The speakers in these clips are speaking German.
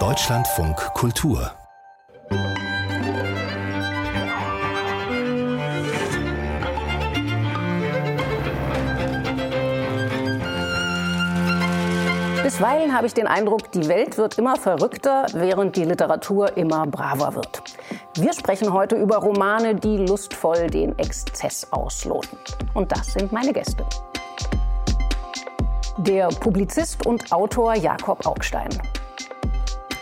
Deutschlandfunk Kultur Bisweilen habe ich den Eindruck, die Welt wird immer verrückter, während die Literatur immer braver wird. Wir sprechen heute über Romane, die lustvoll den Exzess ausloten. Und das sind meine Gäste. Der Publizist und Autor Jakob Augstein.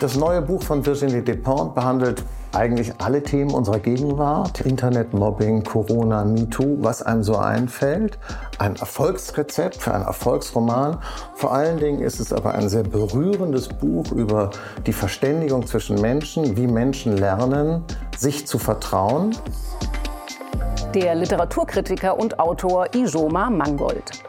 Das neue Buch von Virginie Despentes behandelt eigentlich alle Themen unserer Gegenwart. Internet, Mobbing, Corona, MeToo, was einem so einfällt. Ein Erfolgsrezept für einen Erfolgsroman. Vor allen Dingen ist es aber ein sehr berührendes Buch über die Verständigung zwischen Menschen, wie Menschen lernen, sich zu vertrauen. Der Literaturkritiker und Autor Ijoma Mangold.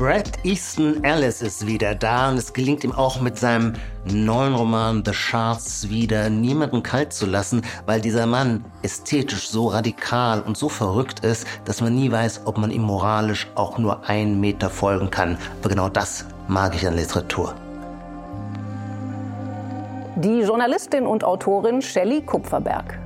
Brad Easton Ellis ist wieder da und es gelingt ihm auch mit seinem neuen Roman The Shards wieder, niemanden kalt zu lassen, weil dieser Mann ästhetisch so radikal und so verrückt ist, dass man nie weiß, ob man ihm moralisch auch nur einen Meter folgen kann. Aber genau das mag ich an Literatur. Die Journalistin und Autorin Shelley Kupferberg.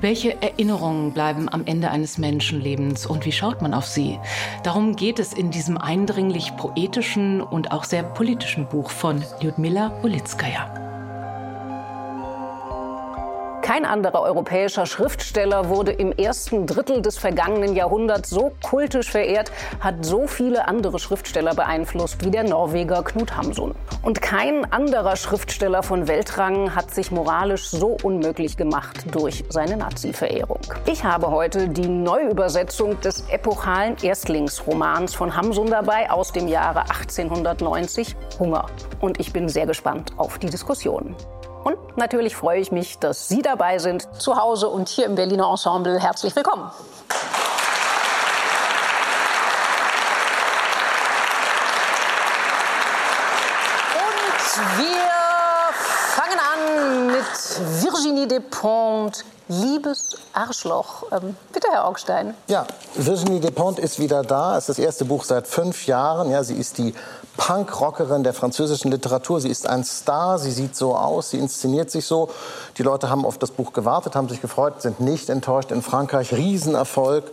Welche Erinnerungen bleiben am Ende eines Menschenlebens und wie schaut man auf sie? Darum geht es in diesem eindringlich poetischen und auch sehr politischen Buch von Lyudmila Ulitskaya. Kein anderer europäischer Schriftsteller wurde im ersten Drittel des vergangenen Jahrhunderts so kultisch verehrt, hat so viele andere Schriftsteller beeinflusst wie der Norweger Knut Hamsun. Und kein anderer Schriftsteller von Weltrang hat sich moralisch so unmöglich gemacht durch seine Nazi-Verehrung. Ich habe heute die Neuübersetzung des epochalen Erstlingsromans von Hamsun dabei aus dem Jahre 1890, Hunger. Und ich bin sehr gespannt auf die Diskussion. Und natürlich freue ich mich, dass Sie dabei sind, zu Hause und hier im Berliner Ensemble. Herzlich willkommen. Und wir fangen an mit Virginie Despentes, Liebes Arschloch. Ähm, bitte, Herr Augstein. Ja, Virginie Despentes ist wieder da. Es ist das erste Buch seit fünf Jahren. Ja, sie ist die Punkrockerin der französischen Literatur. Sie ist ein Star, sie sieht so aus, sie inszeniert sich so. Die Leute haben auf das Buch gewartet, haben sich gefreut, sind nicht enttäuscht. In Frankreich Riesenerfolg.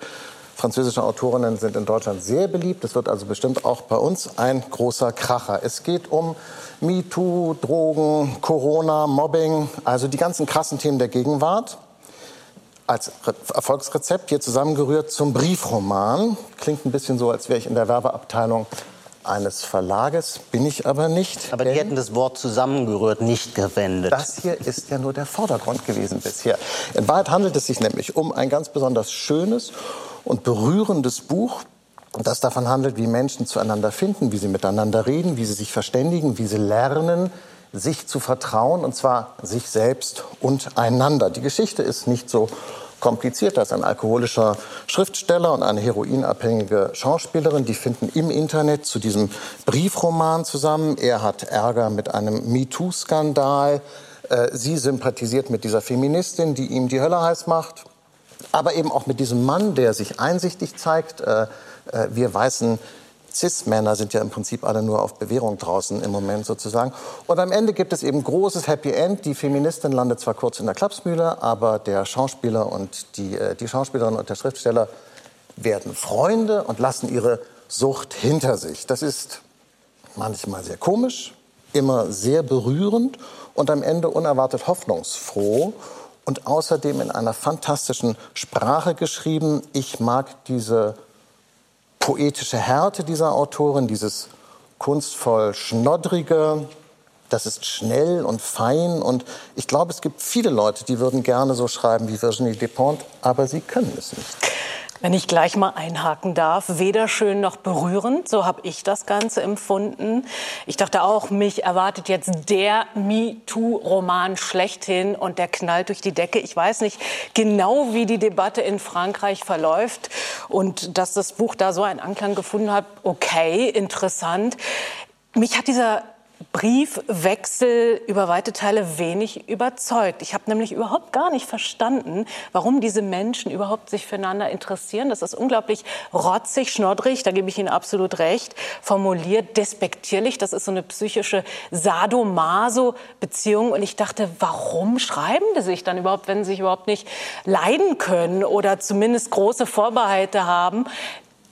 Französische Autorinnen sind in Deutschland sehr beliebt. Das wird also bestimmt auch bei uns ein großer Kracher. Es geht um MeToo, Drogen, Corona, Mobbing, also die ganzen krassen Themen der Gegenwart als Erfolgsrezept hier zusammengerührt zum Briefroman. Klingt ein bisschen so, als wäre ich in der Werbeabteilung eines Verlages, bin ich aber nicht. Aber die hätten das Wort zusammengerührt nicht gewendet. Das hier ist ja nur der Vordergrund gewesen bisher. In Wahrheit handelt es sich nämlich um ein ganz besonders schönes und berührendes Buch, das davon handelt, wie Menschen zueinander finden, wie sie miteinander reden, wie sie sich verständigen, wie sie lernen, sich zu vertrauen, und zwar sich selbst und einander. Die Geschichte ist nicht so kompliziert. Da ist ein alkoholischer Schriftsteller und eine heroinabhängige Schauspielerin. Die finden im Internet zu diesem Briefroman zusammen. Er hat Ärger mit einem MeToo-Skandal. Äh, sie sympathisiert mit dieser Feministin, die ihm die Hölle heiß macht. Aber eben auch mit diesem Mann, der sich einsichtig zeigt. Äh, äh, wir weißen Cis-Männer sind ja im Prinzip alle nur auf Bewährung draußen im Moment sozusagen. Und am Ende gibt es eben großes Happy End. Die Feministin landet zwar kurz in der Klapsmühle, aber der Schauspieler und die, äh, die Schauspielerin und der Schriftsteller werden Freunde und lassen ihre Sucht hinter sich. Das ist manchmal sehr komisch, immer sehr berührend und am Ende unerwartet hoffnungsfroh und außerdem in einer fantastischen Sprache geschrieben. Ich mag diese poetische Härte dieser Autorin, dieses kunstvoll schnoddrige, das ist schnell und fein und ich glaube, es gibt viele Leute, die würden gerne so schreiben wie Virginie Despentes, aber sie können es nicht. Wenn ich gleich mal einhaken darf, weder schön noch berührend, so habe ich das Ganze empfunden. Ich dachte auch, mich erwartet jetzt der MeToo-Roman schlechthin und der knallt durch die Decke. Ich weiß nicht genau, wie die Debatte in Frankreich verläuft und dass das Buch da so einen Anklang gefunden hat. Okay, interessant. Mich hat dieser Briefwechsel über weite Teile wenig überzeugt. Ich habe nämlich überhaupt gar nicht verstanden, warum diese Menschen überhaupt sich füreinander interessieren. Das ist unglaublich rotzig, schnoddrig, da gebe ich Ihnen absolut recht, formuliert, despektierlich. Das ist so eine psychische Sadomaso-Beziehung. Und ich dachte, warum schreiben die sich dann überhaupt, wenn sie sich überhaupt nicht leiden können oder zumindest große Vorbehalte haben?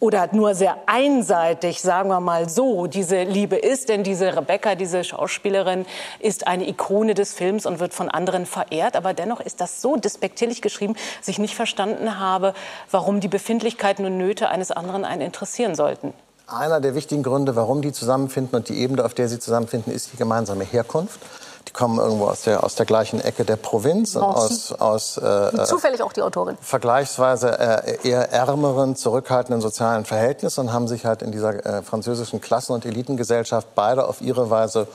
Oder nur sehr einseitig, sagen wir mal so, diese Liebe ist. Denn diese Rebecca, diese Schauspielerin, ist eine Ikone des Films und wird von anderen verehrt. Aber dennoch ist das so despektierlich geschrieben, dass ich nicht verstanden habe, warum die Befindlichkeiten und Nöte eines anderen einen interessieren sollten. Einer der wichtigen Gründe, warum die zusammenfinden und die Ebene, auf der sie zusammenfinden, ist die gemeinsame Herkunft. Kommen irgendwo aus der, aus der gleichen Ecke der Provinz und aus, aus äh, zufällig auch die Autorin. Vergleichsweise äh, eher ärmeren, zurückhaltenden sozialen Verhältnissen und haben sich halt in dieser äh, französischen Klassen- und Elitengesellschaft beide auf ihre Weise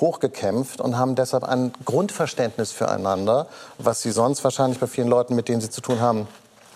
hochgekämpft und haben deshalb ein Grundverständnis füreinander, was sie sonst wahrscheinlich bei vielen Leuten, mit denen sie zu tun haben,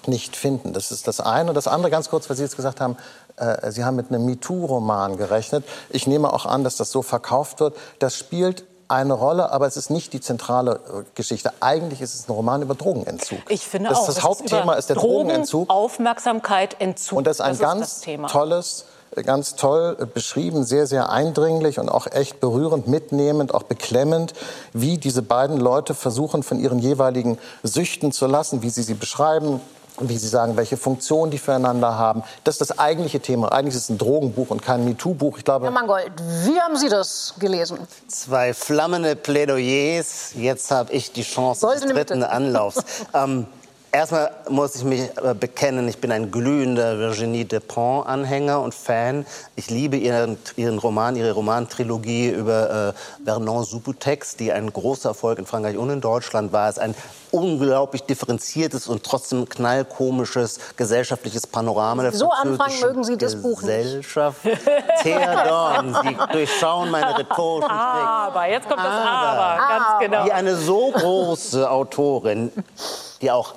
nicht finden. Das ist das eine. Und das andere, ganz kurz, weil Sie jetzt gesagt haben, äh, Sie haben mit einem MeToo-Roman gerechnet. Ich nehme auch an, dass das so verkauft wird. Das spielt eine Rolle, aber es ist nicht die zentrale äh, Geschichte. Eigentlich ist es ein Roman über Drogenentzug. Ich finde das auch. Das, das Hauptthema ist der Drogen, Drogenentzug. Aufmerksamkeit, Entzug. Und das ist ein das ganz ist tolles, ganz toll äh, beschrieben, sehr, sehr eindringlich und auch echt berührend, mitnehmend, auch beklemmend, wie diese beiden Leute versuchen, von ihren jeweiligen Süchten zu lassen, wie sie sie beschreiben, wie Sie sagen, welche Funktion die füreinander haben. Das ist das eigentliche Thema. Eigentlich ist es ein Drogenbuch und kein MeToo-Buch. Ich glaube, Herr Mangold, wie haben Sie das gelesen? Zwei flammende Plädoyers. Jetzt habe ich die Chance des dritten Anlaufs. ähm, Erstmal muss ich mich äh, bekennen, ich bin ein glühender Virginie Despont-Anhänger und Fan. Ich liebe ihren, ihren Roman, ihre Romantrilogie über äh, Vernon Subutex, die ein großer Erfolg in Frankreich und in Deutschland war. Es ist ein unglaublich differenziertes und trotzdem knallkomisches gesellschaftliches Panorama der So anfangen mögen Sie das Buch nicht. Gesellschaft. Theodorn, Sie durchschauen meine rhetorischen. Aber, jetzt kommt das Aber, ganz genau. Wie eine so große Autorin, die auch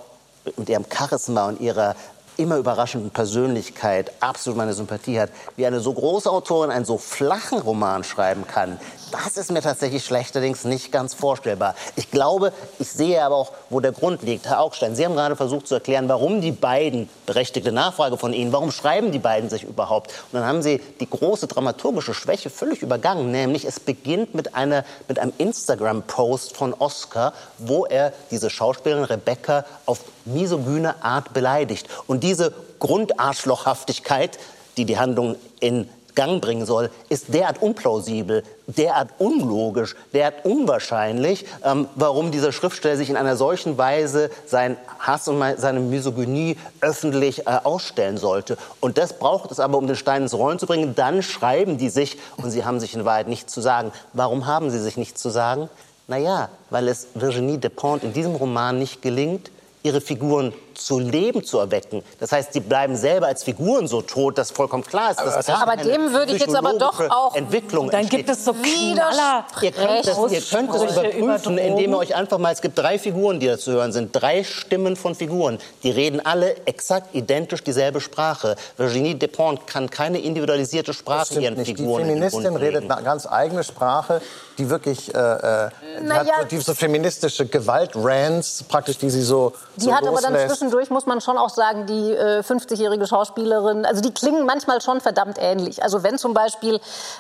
mit ihrem Charisma und ihrer immer überraschenden Persönlichkeit absolut meine Sympathie hat, wie eine so große Autorin einen so flachen Roman schreiben kann, das ist mir tatsächlich schlechterdings nicht ganz vorstellbar. Ich glaube, ich sehe aber auch, wo der Grund liegt. Herr Augstein, Sie haben gerade versucht zu erklären, warum die beiden, berechtigte Nachfrage von Ihnen, warum schreiben die beiden sich überhaupt? Und dann haben Sie die große dramaturgische Schwäche völlig übergangen, nämlich es beginnt mit, einer, mit einem Instagram-Post von Oscar, wo er diese Schauspielerin Rebecca auf misogyne Art beleidigt. Und diese Grundarschlochhaftigkeit, die die Handlung in Gang bringen soll, ist derart unplausibel, derart unlogisch, derart unwahrscheinlich, ähm, warum dieser Schriftsteller sich in einer solchen Weise seinen Hass und seine Misogynie öffentlich äh, ausstellen sollte. Und das braucht es aber, um den Stein ins Rollen zu bringen. Dann schreiben die sich und sie haben sich in Wahrheit nichts zu sagen. Warum haben sie sich nichts zu sagen? Naja, weil es Virginie Despont in diesem Roman nicht gelingt, ihre Figuren zu Leben zu erwecken. Das heißt, sie bleiben selber als Figuren so tot, dass vollkommen klar ist, dass aber, aber dem würde ich jetzt aber doch auch Entwicklung Dann gibt es so Knaller. Ihr könnt, das, ihr könnt es überprüfen, indem ihr euch einfach mal, es gibt drei Figuren, die da zu hören sind, drei Stimmen von Figuren. Die reden alle exakt identisch dieselbe Sprache. Virginie Despont kann keine individualisierte Sprache ihren nicht. Figuren Die Feministin redet eine ganz eigene Sprache, die wirklich äh, äh naja, hat so diese feministische Gewalt-Rants praktisch, die sie so Die so hat loslässt. aber dann zwischendurch, muss man schon auch sagen, die äh, 50-jährige Schauspielerin, also die klingen manchmal schon verdammt ähnlich. Also wenn zum Beispiel,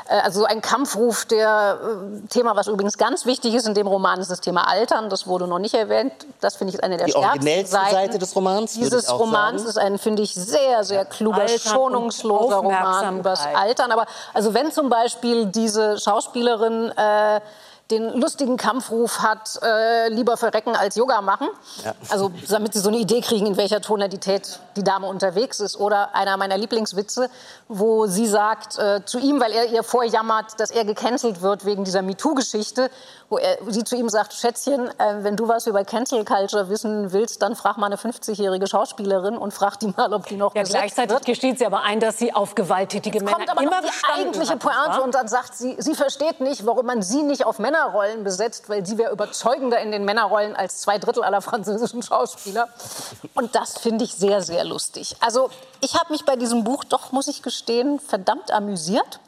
äh, also ein Kampfruf, der äh, Thema, was übrigens ganz wichtig ist in dem Roman, ist das Thema Altern. Das wurde noch nicht erwähnt. Das finde ich eine der die stärksten Seiten Seite des Romans. Dieses Romans sagen. ist ein, finde ich, sehr, sehr kluger, Altern schonungsloser Roman über das Altern. Aber also wenn zum Beispiel diese Schauspielerin äh, den lustigen Kampfruf hat, äh, lieber verrecken als Yoga machen. Ja. Also damit Sie so eine Idee kriegen, in welcher Tonalität die Dame unterwegs ist. Oder einer meiner Lieblingswitze, wo sie sagt äh, zu ihm, weil er ihr vorjammert, dass er gecancelt wird wegen dieser MeToo-Geschichte, wo er, sie zu ihm sagt, Schätzchen, äh, wenn du was über Cancel Culture wissen willst, dann frag mal eine 50-jährige Schauspielerin und frag die mal, ob die noch ja, Gleichzeitig wird. gesteht sie aber ein, dass sie auf gewalttätige Jetzt Männer kommt aber immer noch die eigentliche Pointe und dann sagt sie, sie versteht nicht, warum man sie nicht auf Männer Männerrollen besetzt, weil sie wäre überzeugender in den Männerrollen als zwei Drittel aller französischen Schauspieler. Und das finde ich sehr, sehr lustig. Also ich habe mich bei diesem Buch doch, muss ich gestehen, verdammt amüsiert.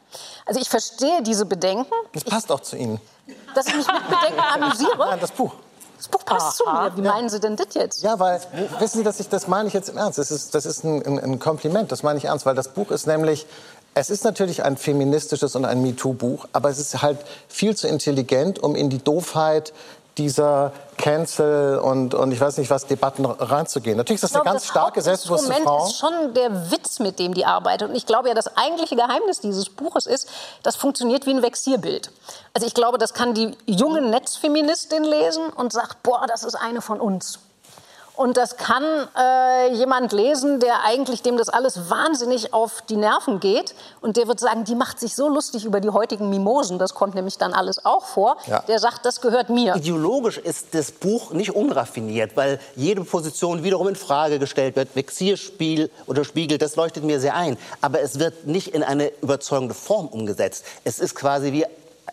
Also ich verstehe diese Bedenken. Das passt auch zu Ihnen. Dass ich mich mit Bedenken amüsiere. Nein, das Buch. Das Buch passt zu mir. Wie meinen Sie denn das jetzt? Ja, weil, wissen Sie, dass ich, das meine ich jetzt im Ernst. Das ist, das ist ein, ein, ein Kompliment, das meine ich ernst, weil das Buch ist nämlich, es ist natürlich ein feministisches und ein MeToo-Buch, aber es ist halt viel zu intelligent, um in die Doofheit dieser Cancel und, und ich weiß nicht was Debatten reinzugehen. Natürlich ist das glaube, eine ganz das starke, selbstbewusste Frau. ist schon der Witz, mit dem die arbeitet. Und ich glaube ja, das eigentliche Geheimnis dieses Buches ist, das funktioniert wie ein Vexierbild. Also ich glaube, das kann die junge Netzfeministin lesen und sagt, boah, das ist eine von uns. Und das kann äh, jemand lesen, der eigentlich dem das alles wahnsinnig auf die Nerven geht. Und der wird sagen, die macht sich so lustig über die heutigen Mimosen. Das kommt nämlich dann alles auch vor. Ja. Der sagt, das gehört mir. Ideologisch ist das Buch nicht unraffiniert, weil jede Position wiederum in Frage gestellt wird. Vexierspiel oder Spiegel, das leuchtet mir sehr ein. Aber es wird nicht in eine überzeugende Form umgesetzt. Es ist quasi wie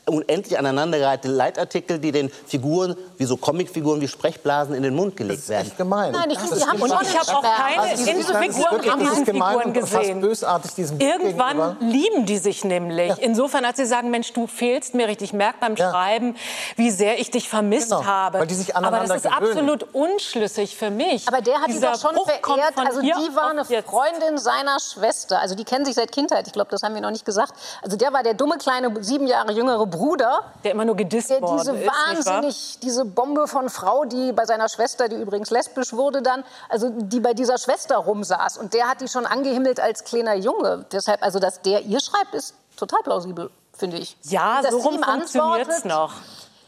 unendlich aneinandergereihte Leitartikel, die den Figuren, wie so Comicfiguren, wie Sprechblasen in den Mund gelegt werden. Echt gemein. Nein, ich Das die haben ist schon Und ich habe auch keine Also, ich es ist Figuren in es ist diesen gemein Figuren gesehen. bösartig diesem Irgendwann gegenüber. lieben die sich nämlich. Insofern, als sie sagen, Mensch, du fehlst mir richtig. Ich merke beim Ja. Schreiben, wie sehr ich dich vermisst Genau, habe. weil die sich Aber das ist gewöhnen. absolut unschlüssig für mich. Aber der hat die Dieser doch schon Bruch verehrt. Also die war eine jetzt. Freundin seiner Schwester. Also die kennen sich seit Kindheit. Ich glaube, das haben wir noch nicht gesagt. Also der war der dumme kleine sieben Jahre jüngere Bruder, Der immer nur gedisst der diese ist, wahnsinnig diese Bombe von Frau, die bei seiner Schwester, die übrigens lesbisch wurde, dann, also die bei dieser Schwester rumsaß. Und der hat die schon angehimmelt als kleiner Junge. Deshalb, also dass der ihr schreibt, ist total plausibel, finde ich. Ja, dass so rum ihm funktioniert es antwortet, noch.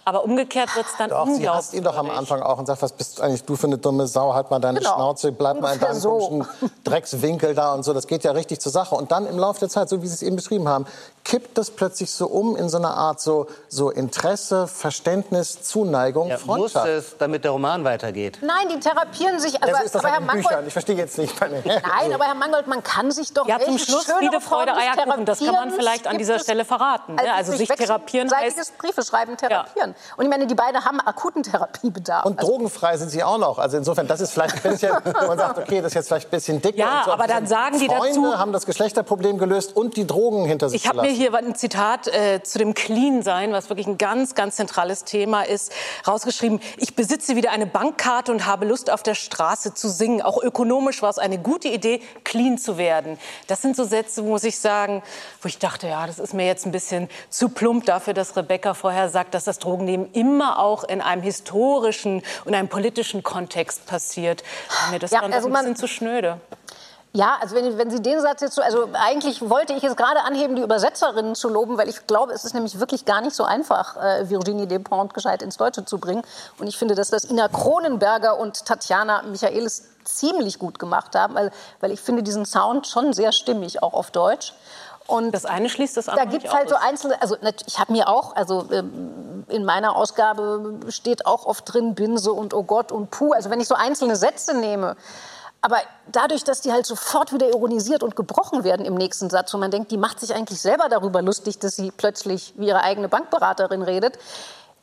Aber umgekehrt wird es dann Doch, sie unglaublich. hasst ihn doch am Anfang auch und sagt, was bist eigentlich du für eine dumme Sau, halt mal deine Genau. Schnauze, bleib mal in deinem so. komischen Dreckswinkel da und so. Das geht ja richtig zur Sache. Und dann im Laufe der Zeit, so wie Sie es eben beschrieben haben, kippt das plötzlich so um in so eine Art so, so Interesse, Verständnis, Zuneigung, Ja, muss Freundschaft. es, damit der Roman weitergeht. Nein, die therapieren sich. Aber, Also ist das aber Herr Mangold, Büchern. Ich verstehe jetzt nicht. Meine, Nein, aber Herr Mangold, man kann sich doch Ja, zum Schluss Friede, Freude, Eierkuchen. Das kann man vielleicht an dieser es, Stelle verraten. Ne? Also sich wechselseitiges therapieren heißt... Briefe schreiben, therapieren. Und ich meine, die beiden haben akuten Therapiebedarf. Und Also, drogenfrei sind sie auch noch. Also insofern, das ist vielleicht ein bisschen, wo man sagt, okay, das ist jetzt vielleicht ein bisschen dicker. Ja, und so. aber dann sagen die Freunde dazu- haben das Geschlechterproblem gelöst und die Drogen hinter sich Ich habe mir hier ein Zitat äh, zu dem Clean-Sein, was wirklich ein ganz, ganz zentrales Thema ist, rausgeschrieben. Ich besitze wieder eine Bankkarte und habe Lust, auf der Straße zu singen. Auch ökonomisch war es eine gute Idee, clean zu werden. Das sind so Sätze, muss ich sagen, wo ich dachte, ja, das ist mir jetzt ein bisschen zu plump dafür, dass Rebecca vorher sagt, dass das Drogennehmen immer auch in einem historischen und einem politischen Kontext passiert. Mir das Ja, dann also ein bisschen zu schnöde. ja, also wenn, wenn Sie den Satz jetzt so, also eigentlich wollte ich es gerade anheben, die Übersetzerinnen zu loben, weil ich glaube, es ist nämlich wirklich gar nicht so einfach, äh, Virginie Despentes gescheit ins Deutsche zu bringen. Und ich finde, dass das Ina Kronenberger und Tatjana Michaelis ziemlich gut gemacht haben, weil, weil ich finde diesen Sound schon sehr stimmig, auch auf Deutsch. Und Das eine schließt das da andere gibt nicht es halt so einzelne, also ich habe mir auch, also ähm, in meiner Ausgabe steht auch oft drin Binse und Oh Gott und Puh. Also wenn ich so einzelne Sätze nehme, aber dadurch, dass die halt sofort wieder ironisiert und gebrochen werden im nächsten Satz und man denkt, die macht sich eigentlich selber darüber lustig, dass sie plötzlich wie ihre eigene Bankberaterin redet,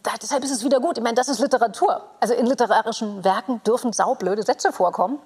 da, deshalb ist es wieder gut. Ich meine, das ist Literatur. Also in literarischen Werken dürfen saublöde Sätze vorkommen,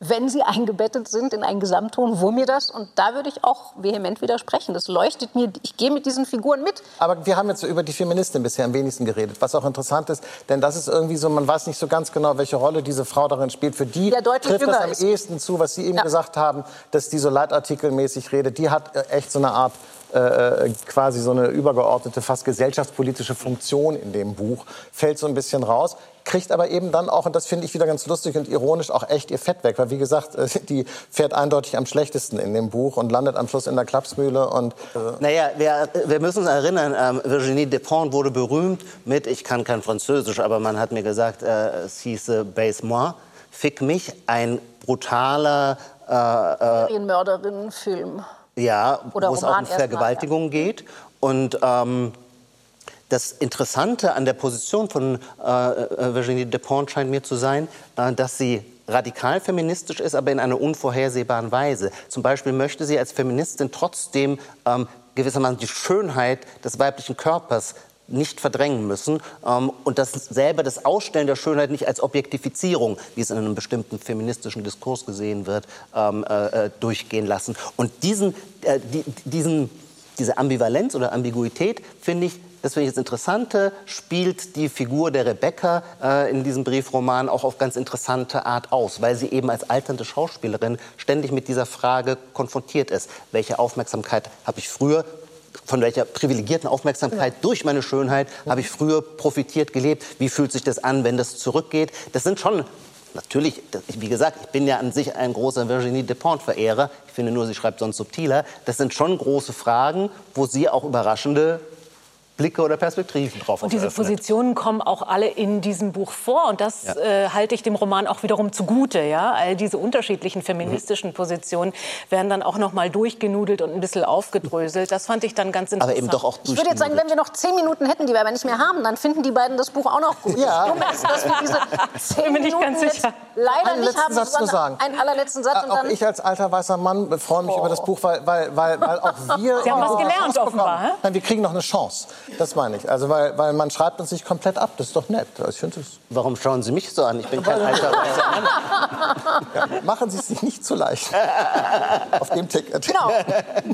wenn sie eingebettet sind in einen Gesamtton, wo mir das, und da würde ich auch vehement widersprechen. Das leuchtet mir, ich gehe mit diesen Figuren mit. Aber wir haben jetzt so über die Feministin bisher am wenigsten geredet, was auch interessant ist, denn das ist irgendwie so, man weiß nicht so ganz genau, welche Rolle diese Frau darin spielt. Für die Ja, trifft das am ist. ehesten zu, was Sie eben Ja. gesagt haben, dass die so leitartikelmäßig redet. Die hat äh, echt so eine Art äh, quasi so eine übergeordnete, fast gesellschaftspolitische Funktion in dem Buch, fällt so ein bisschen raus, kriegt aber eben dann auch, und das finde ich wieder ganz lustig und ironisch, auch echt ihr Fett weg. Weil, wie gesagt, äh, die fährt eindeutig am schlechtesten in dem Buch und landet am Schluss in der Klapsmühle. Und, äh, Naja, wir, wir müssen uns erinnern, ähm, Virginie Despentes wurde berühmt mit, ich kann kein Französisch, aber man hat mir gesagt, äh, es hieße Baise-moi, fick mich, ein brutaler, Serienmörderinnen-Film. Ja, Oder wo es auch um erstmal, Vergewaltigung geht. Und ähm, das Interessante an der Position von äh, äh, Virginie Despentes scheint mir zu sein, äh, dass sie radikal feministisch ist, aber in einer unvorhersehbaren Weise. Zum Beispiel möchte sie als Feministin trotzdem ähm, gewissermaßen die Schönheit des weiblichen Körpers nicht verdrängen müssen ähm, und das selber das Ausstellen der Schönheit nicht als Objektifizierung, wie es in einem bestimmten feministischen Diskurs gesehen wird, ähm, äh, äh durchgehen lassen. Und diesen, äh, die, diesen, diese Ambivalenz oder Ambiguität finde ich das finde ich das Interessante, spielt die Figur der Rebecca äh, in diesem Briefroman auch auf ganz interessante Art aus, weil sie eben als alternde Schauspielerin ständig mit dieser Frage konfrontiert ist. Welche Aufmerksamkeit habe ich früher von welcher privilegierten Aufmerksamkeit ja. durch meine Schönheit habe ich früher profitiert gelebt? Wie fühlt sich das an, wenn das zurückgeht? Das sind schon Natürlich, wie gesagt, ich bin ja an sich ein großer Virginie Despentes-Verehrer. Ich finde nur, sie schreibt sonst subtiler. Das sind schon große Fragen, wo sie auch überraschende Blicke oder Perspektiven drauf Und diese. Positionen kommen auch alle in diesem Buch vor. Und das ja. äh, halte ich dem Roman auch wiederum zugute. Ja? All diese unterschiedlichen feministischen. Positionen werden dann auch noch mal durchgenudelt und ein bisschen aufgedröselt. Das fand ich dann ganz interessant. Aber eben doch auch Ich würde jetzt sagen, wenn wir noch zehn Minuten hätten, die wir aber nicht mehr haben, dann finden die beiden das Buch auch noch gut. Ja. Merkst, dass wir diese zehn Bin Minuten ganz sicher. leider einen nicht haben. Satz zu sagen. Einen allerletzten Satz. Äh, auch ich als alter weißer Mann freue mich oh. über das Buch, weil, weil, weil, weil auch wir... Sie haben was gelernt offenbar. Nein, wir kriegen noch eine Chance. Das meine ich. Also weil, weil man schreibt uns sich komplett ab. Das ist doch nett. Also ich finde es. Warum schauen Sie mich so an? Ich bin kein alter weißer Mann. Ja, machen Sie es sich nicht zu leicht. Auf dem Ticket. Genau.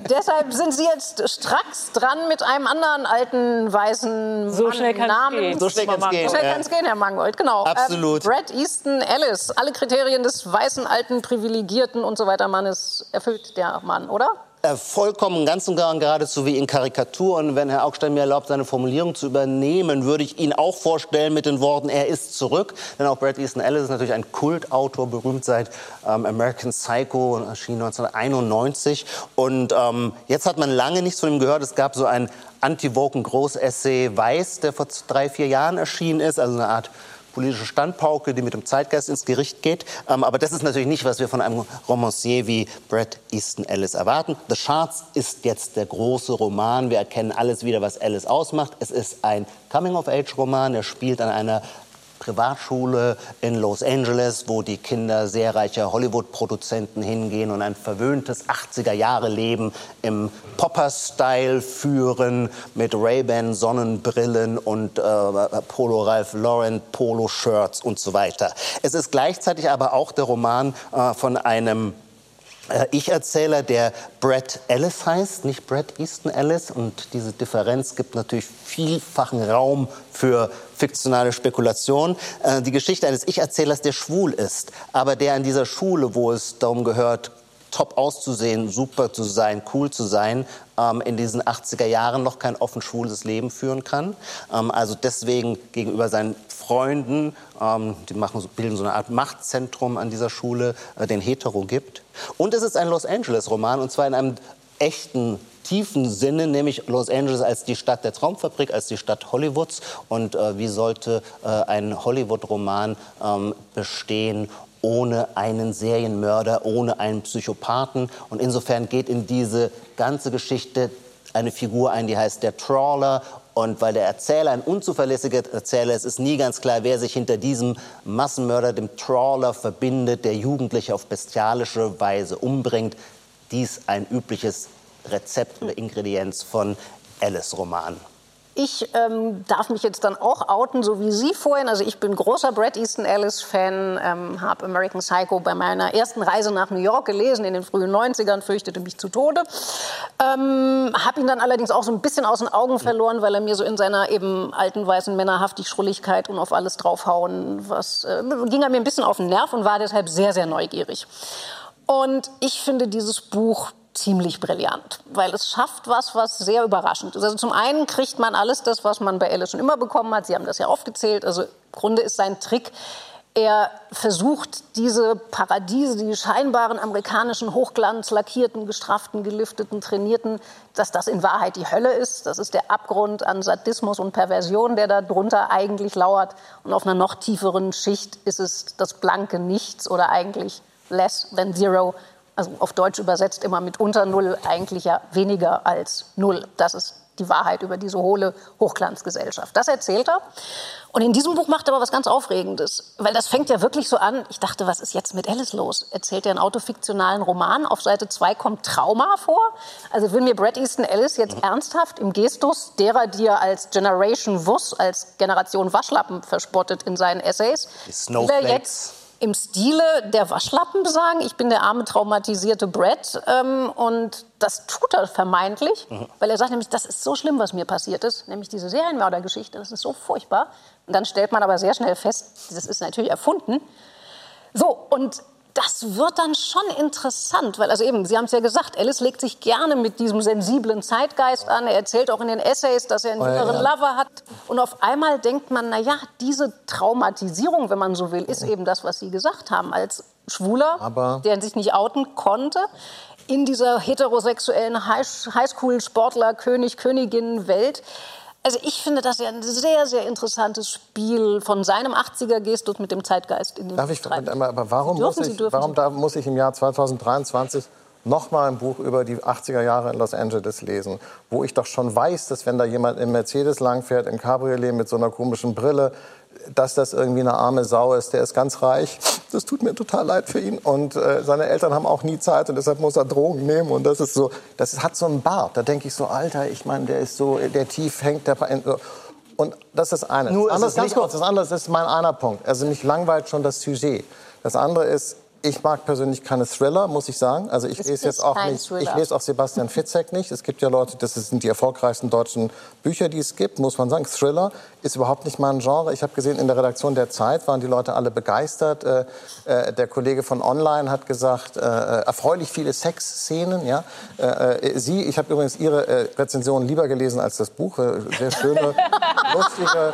Deshalb sind Sie jetzt stracks dran mit einem anderen alten weißen so schnell kann Namen. Gehen. So schnell kann es gehen. So schnell kann es gehen, Herr Mangold. Genau. Absolut. Ähm, Brad Easton Ellis. Alle Kriterien des weißen, alten, privilegierten und so weiter Mannes erfüllt der Mann, oder? Äh, vollkommen ganz und gar geradezu wie in Karikaturen. Wenn Herr Augstein mir erlaubt, seine Formulierung zu übernehmen, würde ich ihn auch vorstellen mit den Worten, er ist zurück. Denn auch Brad Easton Ellis ist natürlich ein Kultautor, berühmt seit ähm, American Psycho, erschien 1991. Und ähm, jetzt hat man lange nichts von ihm gehört. Es gab so ein Anti-Woken-Großessay Weiß, der vor drei, vier Jahren erschienen ist, also eine Art politische Standpauke, die mit dem Zeitgeist ins Gericht geht. Ähm, aber das ist natürlich nicht, was wir von einem Romancier wie Bret Easton Ellis erwarten. The Shards ist jetzt der große Roman. Wir erkennen alles wieder, was Ellis ausmacht. Es ist ein Coming-of-Age-Roman. Er spielt an einer Privatschule in Los Angeles, wo die Kinder sehr reicher Hollywood-Produzenten hingehen und ein verwöhntes 80er-Jahre-Leben im Popper-Style führen mit Ray-Ban Sonnenbrillen und äh, Polo Ralph Lauren Polo-Shirts und so weiter. Es ist gleichzeitig aber auch der Roman äh, von einem äh, Ich-Erzähler, der Brett Ellis heißt, nicht Brett Easton Ellis. Und diese Differenz gibt natürlich vielfachen Raum für fiktionale Spekulation. Äh, die Geschichte eines Ich-Erzählers, der schwul ist, aber der an dieser Schule, wo es darum gehört, top auszusehen, super zu sein, cool zu sein, ähm, in diesen 80er Jahren noch kein offen schwules Leben führen kann. Ähm, also deswegen gegenüber seinen Freunden, ähm, die machen, bilden so eine Art Machtzentrum an dieser Schule, äh, den Hetero gibt. Und es ist ein Los Angeles-Roman, und zwar in einem echten tiefen Sinne, nämlich Los Angeles als die Stadt der Traumfabrik, als die Stadt Hollywoods. Und äh, wie sollte äh, ein Hollywood-Roman ähm, bestehen ohne einen Serienmörder, ohne einen Psychopathen. Und insofern geht in diese ganze Geschichte eine Figur ein, die heißt der Trawler. Und weil der Erzähler ein unzuverlässiger Erzähler ist, ist nie ganz klar, wer sich hinter diesem Massenmörder, dem Trawler, verbindet, der Jugendliche auf bestialische Weise umbringt. Dies ein übliches Rezept oder Ingredienz von Alice-Romanen. Ich ähm, darf mich jetzt dann auch outen, so wie Sie vorhin. Also ich bin großer Brad Easton Ellis-Fan, ähm, habe American Psycho bei meiner ersten Reise nach New York gelesen in den frühen 90ern, fürchtete mich zu Tode. Ähm, habe ihn dann allerdings auch so ein bisschen aus den Augen verloren, weil er mir so in seiner eben alten weißen Männerhaftig Schrulligkeit und auf alles draufhauen, was äh, ging er mir ein bisschen auf den Nerv und war deshalb sehr, sehr neugierig. Und ich finde dieses Buch ziemlich brillant, weil es schafft was, was sehr überraschend ist. Also zum einen kriegt man alles das, was man bei Alice schon immer bekommen hat. Sie haben das ja aufgezählt. Also im Grunde ist sein Trick, er versucht, diese Paradiese, die scheinbaren amerikanischen Hochglanz, lackierten, gestrafften, gelifteten, trainierten, dass das in Wahrheit die Hölle ist. Das ist der Abgrund an Sadismus und Perversion, der da drunter eigentlich lauert. Und auf einer noch tieferen Schicht ist es das blanke Nichts oder eigentlich less than zero, also auf Deutsch übersetzt immer mit unter Null, eigentlich ja weniger als Null. Das ist die Wahrheit über diese hohle Hochglanzgesellschaft. Das erzählt er. Und in diesem Buch macht er aber was ganz Aufregendes, weil das fängt ja wirklich so an. Ich dachte, was ist jetzt mit Alice los? Erzählt er einen autofiktionalen Roman. Auf Seite 2 kommt Trauma vor. Also will mir Bret Easton Ellis jetzt ernsthaft im Gestus derer, die er als Generation Wuss, als Generation Waschlappen verspottet in seinen Essays, will er jetzt im Stile der Waschlappen besagen, ich bin der arme, traumatisierte Brad. Ähm, und das tut er vermeintlich, mhm. weil er sagt nämlich, das ist so schlimm, was mir passiert ist, nämlich diese Serienmördergeschichte, das ist so furchtbar. Und dann stellt man aber sehr schnell fest, das ist natürlich erfunden. So, und das wird dann schon interessant, weil also eben, Sie haben es ja gesagt, Alice legt sich gerne mit diesem sensiblen Zeitgeist an. Er erzählt auch in den Essays, dass er einen jüngeren Lover hat. Und auf einmal denkt man, na ja, diese Traumatisierung, wenn man so will, ist eben das, was Sie gesagt haben, als Schwuler, Aber der sich nicht outen konnte in dieser heterosexuellen Highschool-Sportler, König, Königin-Welt also ich finde das ja ein sehr, sehr interessantes Spiel von seinem 80er-Gestus mit dem Zeitgeist. In dem Darf ich, aber warum, muss ich, warum da muss ich im Jahr 2023 noch mal ein Buch über die 80er Jahre in Los Angeles lesen, wo ich doch schon weiß, dass wenn da jemand im Mercedes langfährt, im Cabriolet mit so einer komischen Brille, dass das irgendwie eine arme Sau ist. Der ist ganz reich. Das tut mir total leid für ihn. Und äh, seine Eltern haben auch nie Zeit und deshalb muss er Drogen nehmen. Und das ist so, das hat so einen Bart. Da denke ich so, Alter, ich meine, der ist so, der tief hängt. Der, und das ist eine. Nur das andere, ganz kurz, das andere das ist mein einer Punkt. Also mich langweilt schon das Sujet. Das andere ist, ich mag persönlich keine Thriller, muss ich sagen. Also ich es lese jetzt auch nicht, Thriller. ich lese auch Sebastian Fitzek nicht. Es gibt ja Leute, das sind die erfolgreichsten deutschen Bücher, die es gibt, muss man sagen. Thriller ist überhaupt nicht mein Genre. Ich habe gesehen, in der Redaktion der Zeit waren die Leute alle begeistert. Äh, äh, der Kollege von Online hat gesagt, äh, äh erfreulich viele Sexszenen. Ja? Äh, äh, Sie, ich habe übrigens Ihre Rezension lieber gelesen als das Buch. Sehr schöne, lustige.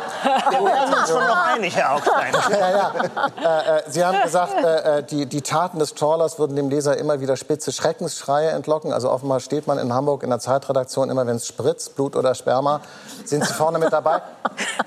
Wir werden uns schon noch einig, Herr Augstein. ja, ja. Sie haben gesagt, die, die die Taten des Trawlers würden dem Leser immer wieder spitze Schreckensschreie entlocken. Also offenbar steht man in Hamburg in der Zeitredaktion immer, wenn es spritzt, Blut oder Sperma, sind Sie vorne mit dabei.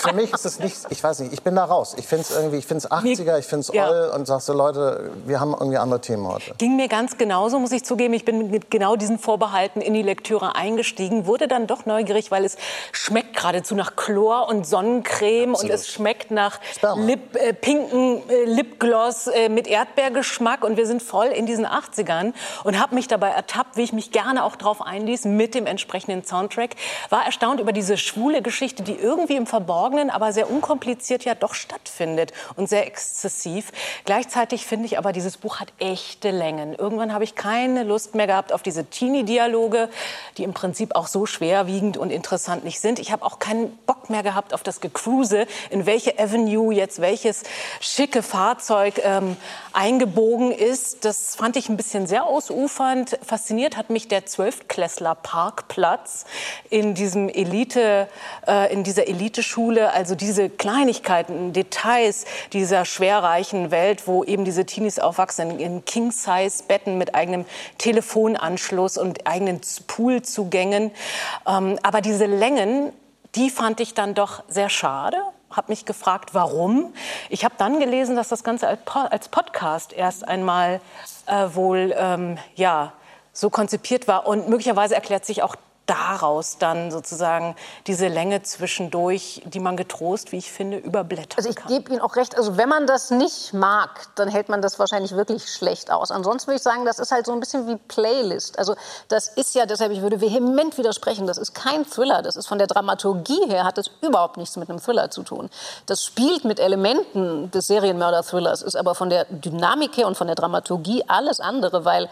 Für mich ist es nicht, ich weiß nicht, ich bin da raus. Ich finde es irgendwie, ich finde es 80er, ich finde es ja. oll und sagst so, Leute, wir haben irgendwie andere Themen heute. Ging mir ganz genauso, muss ich zugeben. Ich bin mit genau diesen Vorbehalten in die Lektüre eingestiegen, wurde dann doch neugierig, weil es schmeckt geradezu nach Chlor und Sonnencreme Absolut. und es schmeckt nach Lip, äh, pinken äh, Lipgloss äh, mit Erdbeergeschmack und wir sind voll in diesen 80ern und habe mich dabei ertappt, wie ich mich gerne auch drauf einließ mit dem entsprechenden Soundtrack. War erstaunt über diese schwule Geschichte, die irgendwie im Verborgenen, aber sehr unkompliziert ja doch stattfindet und sehr exzessiv. Gleichzeitig finde ich aber, dieses Buch hat echte Längen. Irgendwann habe ich keine Lust mehr gehabt auf diese Teenie-Dialoge, die im Prinzip auch so schwerwiegend und interessant nicht sind. Ich habe auch keinen Bock mehr gehabt auf das Gecruise, in welche Avenue jetzt welches schicke Fahrzeug ähm, eingebogen ist. Das fand ich ein bisschen sehr ausufernd. Fasziniert hat mich der Zwölftklässler Parkplatz in diesem Elite, äh, in dieser Eliteschule. Also diese Kleinigkeiten, Details dieser schwerreichen Welt, wo eben diese Teenies aufwachsen in King-Size-Betten mit eigenem Telefonanschluss und eigenen Poolzugängen. Ähm, aber diese Längen, die fand ich dann doch sehr schade habe mich gefragt, warum. Ich habe dann gelesen, dass das Ganze als Podcast erst einmal äh, wohl ähm, ja, so konzipiert war. Und möglicherweise erklärt sich auch daraus dann sozusagen diese Länge zwischendurch, die man getrost, wie ich finde, überblättern Also ich gebe Ihnen auch recht, also wenn man das nicht mag, dann hält man das wahrscheinlich wirklich schlecht aus. Ansonsten würde ich sagen, das ist halt so ein bisschen wie Playlist. Also das ist ja, deshalb, ich würde vehement widersprechen, das ist kein Thriller, das ist von der Dramaturgie her, hat das überhaupt nichts mit einem Thriller zu tun. Das spielt mit Elementen des Serienmörder-Thrillers, ist aber von der Dynamik her und von der Dramaturgie alles andere, weil,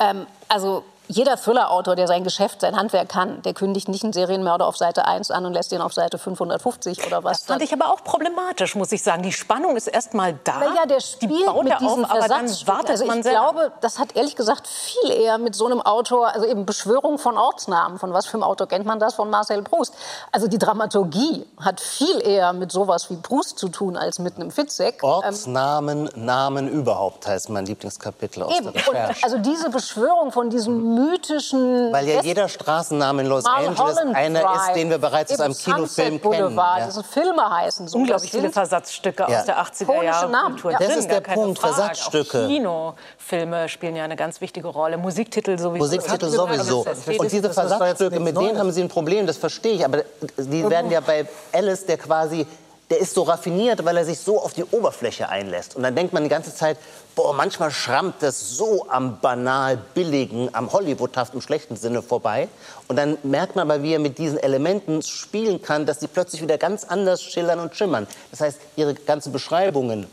ähm, also jeder Thriller-Autor, der sein Geschäft, sein Handwerk kann, der kündigt nicht einen Serienmörder auf Seite 1 an und lässt ihn auf Seite 550 oder was. Das fand ich aber auch problematisch, muss ich sagen. Die Spannung ist erst mal da. Na ja, der spielt die baut mit diesen auf, aber dann wartet also ich glaube, das hat ehrlich gesagt viel eher mit so einem Autor, also eben Beschwörung von Ortsnamen. Von was für einem Autor kennt man das? Von Marcel Proust. Also die Dramaturgie hat viel eher mit sowas wie Proust zu tun als mit einem Fitzek. Ortsnamen, ähm, Namen überhaupt heißt mein Lieblingskapitel aus eben. der Recherche. Und also diese Beschwörung von diesem mythischen. Weil ja West- jeder Straßenname in Los Angeles Mulholland einer Drive, ist, den wir bereits aus einem Kinofilm kennen. Ja. Das sind Filme heißen. So. Unglaublich viele Versatzstücke Ja. aus der 80er Polnische Jahre Namen, Kultur ja. Das ist der Punkt, Frage. Versatzstücke. Auch Kinofilme spielen ja eine ganz wichtige Rolle. Musiktitel sowieso. Musiktitel hat- sowieso. Und diese Versatzstücke, mit denen haben sie ein Problem, das verstehe ich. Aber die werden ja bei Alice, der quasi, der ist so raffiniert, weil er sich so auf die Oberfläche einlässt. Und dann denkt man die ganze Zeit, boah, manchmal schrammt das so am banal billigen, am Hollywoodhaft im schlechten Sinne vorbei. Und dann merkt man aber, wie er mit diesen Elementen spielen kann, dass sie plötzlich wieder ganz anders schillern und schimmern. Das heißt, ihre ganzen Beschreibungen,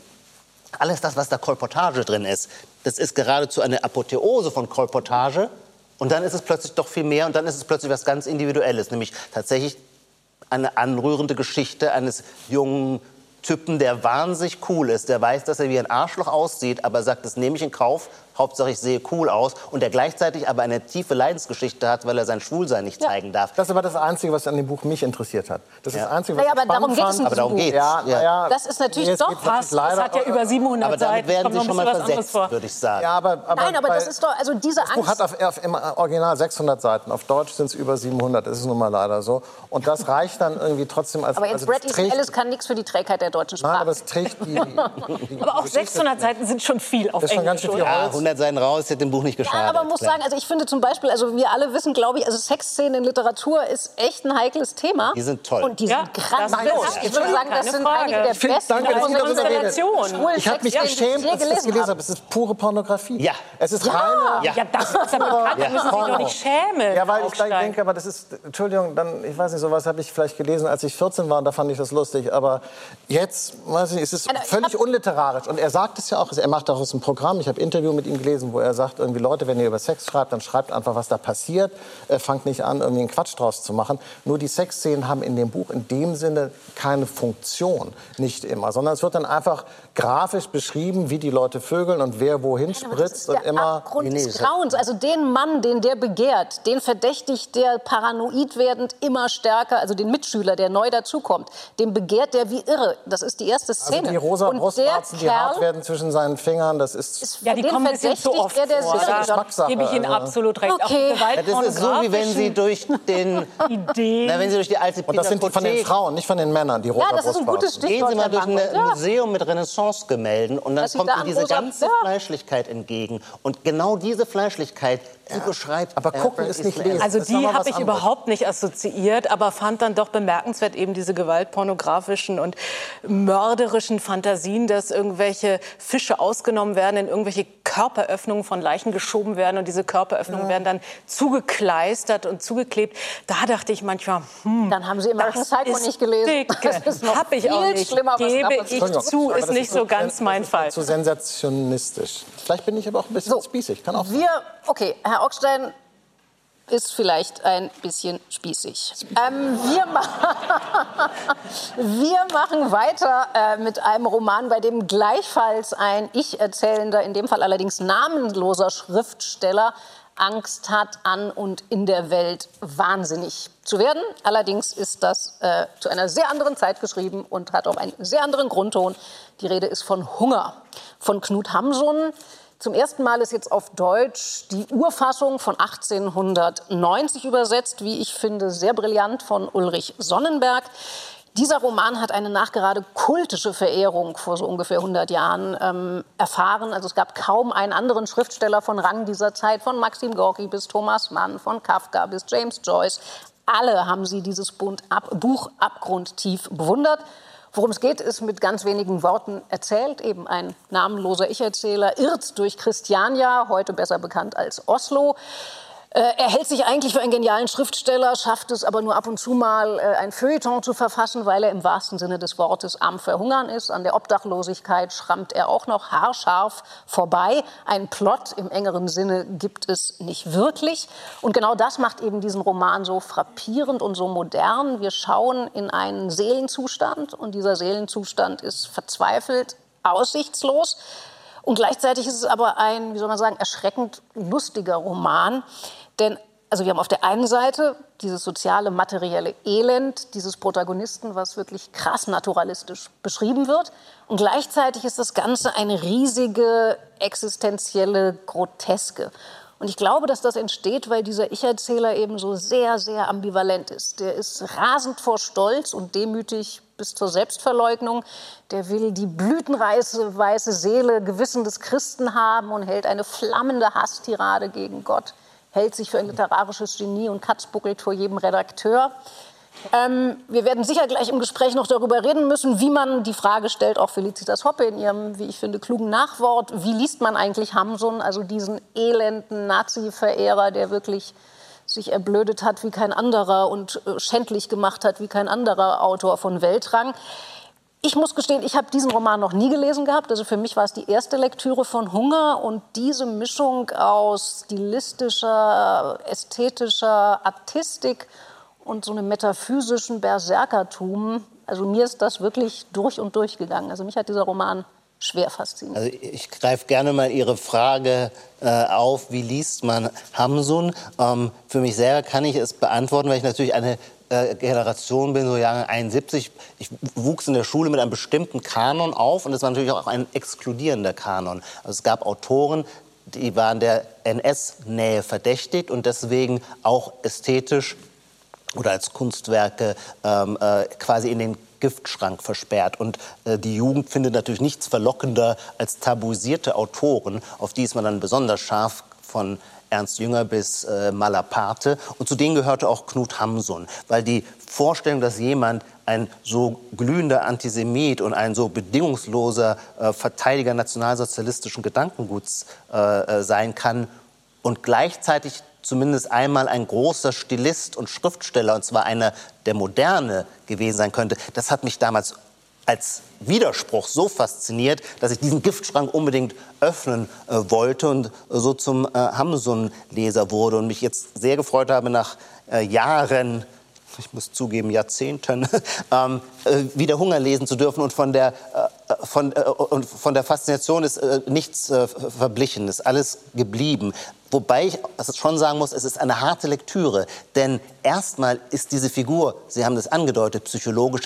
alles das, was da Kolportage drin ist, das ist geradezu eine Apotheose von Kolportage. Und dann ist es plötzlich doch viel mehr und dann ist es plötzlich was ganz Individuelles, nämlich tatsächlich eine anrührende Geschichte eines jungen Typen, der wahnsinnig cool ist, der weiß, dass er wie ein Arschloch aussieht, aber sagt, das nehme ich in Kauf, Hauptsache ich sehe cool aus und der gleichzeitig aber eine tiefe Leidensgeschichte hat, weil er sein Schwulsein nicht zeigen darf. Das ist aber das Einzige, was an dem Buch mich interessiert hat. Das ist Ja. das Einzige, was Naja, ich aber darum geht es fand. Aber darum geht's. Ja, ja. Das ist natürlich Nee, doch Fast. leider- Es hat ja über 700 Aber damit Seiten. werden sie schon mal bisschen was anderes versetzt, vor. würde ich sagen. Ja, aber, aber Nein, aber das ist doch, also diese Das Buch Angst. hat auf, auf, im Original 600 Seiten, auf Deutsch sind es über 700, das ist nun mal leider so. Und das reicht dann irgendwie trotzdem als... aber jetzt also das trägt- Ellis kann nichts für die Trägheit der deutschen Nein, Sprache. aber es trägt die... die Aber auch Geschichte- 600 Seiten sind schon viel auf Das ist schon ganz Englisch. schön viel? Ja, 100 Seiten raus, hätte dem Buch nicht geschadet. Ja, aber muss klar. sagen, also ich finde zum Beispiel, also wir alle wissen, glaube ich, also Sexszenen in Literatur ist echt ein heikles Thema. Die sind toll. Und die Ja, sind grandios. ist- Ich würde sagen, das sind Frage. einige der Vielen besten Dank, dass. Konstellation. Ich habe mich die geschämt, als ich das gelesen habe. Es ist pure Pornografie. Ja. Es ist Ja. reine... Ja, das ist aber bekannt, da müssen Sie sich doch nicht schämen. Ja, weil ich denke, aber das ist, Entschuldigung, dann, ich weiß nicht, sowas habe ich vielleicht gelesen, als ich 14 war, und da fand ich das lustig. Aber jetzt, weiß ich, es ist Also, völlig unliterarisch. Und er sagt es ja auch, er macht daraus ein Programm. Ich habe ein Interview mit ihm gelesen, wo er sagt, irgendwie Leute, wenn ihr über Sex schreibt, dann schreibt einfach, was da passiert. Äh, fangt nicht an, irgendwie einen Quatsch draus zu machen. Nur die Sexszenen haben in dem Buch in dem Sinne keine Funktion, nicht immer, sondern es wird dann einfach grafisch beschrieben, wie die Leute vögeln und wer wohin ist spritzt und der immer. Nee, des Grauens. Also den Mann, den der begehrt, den verdächtigt der paranoid werdend immer stärker, also den Mitschüler, der neu dazukommt, den begehrt der wie irre. Das ist die erste Also Szene. die rosa Und Brustwarzen, der die hart werden zwischen seinen Fingern, das ist... ist Ja, die kommen ein bisschen zu oft er der vor. Da gebe ich Ihnen also. absolut recht. Okay. Auch Ja, das ist so, wie wenn Sie durch den, Ideen. na, wenn Sie durch die alte und das sind die von den Frauen, nicht von den Männern, die rosa Ja, das ist ein gutes Brustwarzen. Gehen Stichwort. Sie mal durch ein. Ja. Museum mit Renaissance-Gemälden und dann Was Sie kommt da Ihnen diese rosa- ganze ja. Fleischlichkeit entgegen. Und genau diese Fleischlichkeit, die beschreibt Aber äh, gucken Bret ist nicht lesen. Also die habe ich anderes. überhaupt nicht assoziiert, aber fand dann doch bemerkenswert eben diese gewaltpornografischen und mörderischen Fantasien, dass irgendwelche Fische ausgenommen werden, in irgendwelche Körperöffnungen von Leichen geschoben werden und diese Körperöffnungen werden dann zugekleistert und zugeklebt. Da dachte ich manchmal, hm, Dann haben Sie American das ist nicht gelesen. Dicke. Das ist noch Hab ich auch nicht. schlimmer, Gebe ich zu, aber ist nicht so ganz mein Fall. Zu sensationistisch. Vielleicht bin ich aber auch ein bisschen So. spießig, kann auch sein. Wir, okay, Herr Augstein ist vielleicht ein bisschen spießig. Ähm, wir, ma wir machen weiter äh, mit einem Roman, bei dem gleichfalls ein Ich-Erzählender, in dem Fall allerdings namenloser Schriftsteller, Angst hat, an und in der Welt wahnsinnig zu werden. Allerdings ist das äh, zu einer sehr anderen Zeit geschrieben und hat auch einen sehr anderen Grundton. Die Rede ist von Hunger, von Knut Hamsun. Zum ersten Mal ist jetzt auf Deutsch die Urfassung von 1890 übersetzt, wie ich finde, sehr brillant von Ulrich Sonnenberg. Dieser Roman hat eine nachgerade kultische Verehrung vor so ungefähr 100 Jahren ähm, erfahren. Also es gab kaum einen anderen Schriftsteller von Rang dieser Zeit, von Maxim Gorki bis Thomas Mann, von Kafka bis James Joyce. Alle haben sie dieses Buch abgrundtief bewundert. Worum es geht, ist mit ganz wenigen Worten erzählt. Eben ein namenloser Ich-Erzähler irrt durch Christiania, heute besser bekannt als Oslo. Äh, Er hält sich eigentlich für einen genialen Schriftsteller, schafft es aber nur ab und zu mal, äh, ein Feuilleton zu verfassen, weil er im wahrsten Sinne des Wortes am Verhungern ist. An der Obdachlosigkeit schrammt er auch noch haarscharf vorbei. Ein Plot im engeren Sinne gibt es nicht wirklich. Und genau das macht eben diesen Roman so frappierend und so modern. Wir schauen in einen Seelenzustand und dieser Seelenzustand ist verzweifelt, aussichtslos. Und gleichzeitig ist es aber ein, wie soll man sagen, erschreckend lustiger Roman. Denn also wir haben auf der einen Seite dieses soziale, materielle Elend dieses Protagonisten, was wirklich krass naturalistisch beschrieben wird. Und gleichzeitig ist das Ganze eine riesige existenzielle Groteske. Und ich glaube, dass das entsteht, weil dieser Ich-Erzähler eben so sehr, sehr ambivalent ist. Der ist rasend vor Stolz und demütig bis zur Selbstverleugnung. Der will die blütenreiße weiße Seele Gewissen des Christen haben und hält eine flammende Hasstirade gegen Gott, hält sich für ein literarisches Genie und katzbuckelt vor jedem Redakteur. Ähm, wir werden sicher gleich im Gespräch noch darüber reden müssen, wie man die Frage stellt, auch Felicitas Hoppe in ihrem, wie ich finde, klugen Nachwort. Wie liest man eigentlich Hamsun, also diesen elenden Nazi-Verehrer, der wirklich sich erblödet hat wie kein anderer und äh, schändlich gemacht hat wie kein anderer Autor von Weltrang. Ich muss gestehen, ich habe diesen Roman noch nie gelesen gehabt. Also für mich war es die erste Lektüre von Hunger und diese Mischung aus stilistischer, ästhetischer Artistik und so einem metaphysischen Berserkertum. Also mir ist das wirklich durch und durch gegangen. Also mich hat dieser Roman schwer fasziniert. Also ich greife gerne mal Ihre Frage äh, auf, wie liest man Hamsun? Ähm, für mich selber kann ich es beantworten, weil ich natürlich eine Generation bin, so Jahre 71. Ich wuchs in der Schule mit einem bestimmten Kanon auf und es war natürlich auch ein exkludierender Kanon. Also es gab Autoren, die waren der NS-Nähe verdächtigt und deswegen auch ästhetisch oder als Kunstwerke ähm, äh, quasi in den Giftschrank versperrt. Und äh, die Jugend findet natürlich nichts verlockender als tabuisierte Autoren, auf die ist man dann besonders scharf von Ernst Jünger bis äh, Malaparte. Und zu denen gehörte auch Knut Hamsun, weil die Vorstellung, dass jemand ein so glühender Antisemit und ein so bedingungsloser äh, Verteidiger nationalsozialistischen Gedankenguts äh, äh sein kann und gleichzeitig zumindest einmal ein großer Stilist und Schriftsteller, und zwar einer der Moderne gewesen sein könnte. Das hat mich damals als Widerspruch so fasziniert, dass ich diesen Giftschrank unbedingt öffnen äh, wollte und so zum äh, Hamsun-Leser wurde und mich jetzt sehr gefreut habe, nach äh, Jahren ich muss zugeben, Jahrzehnten, ähm, äh, wieder Hunger lesen zu dürfen und von der, äh, von, äh, und von der Faszination ist äh, nichts äh, verblichen, ist alles geblieben. Wobei ich also schon sagen muss, es ist eine harte Lektüre. Denn erstmal ist diese Figur, Sie haben das angedeutet, psychologisch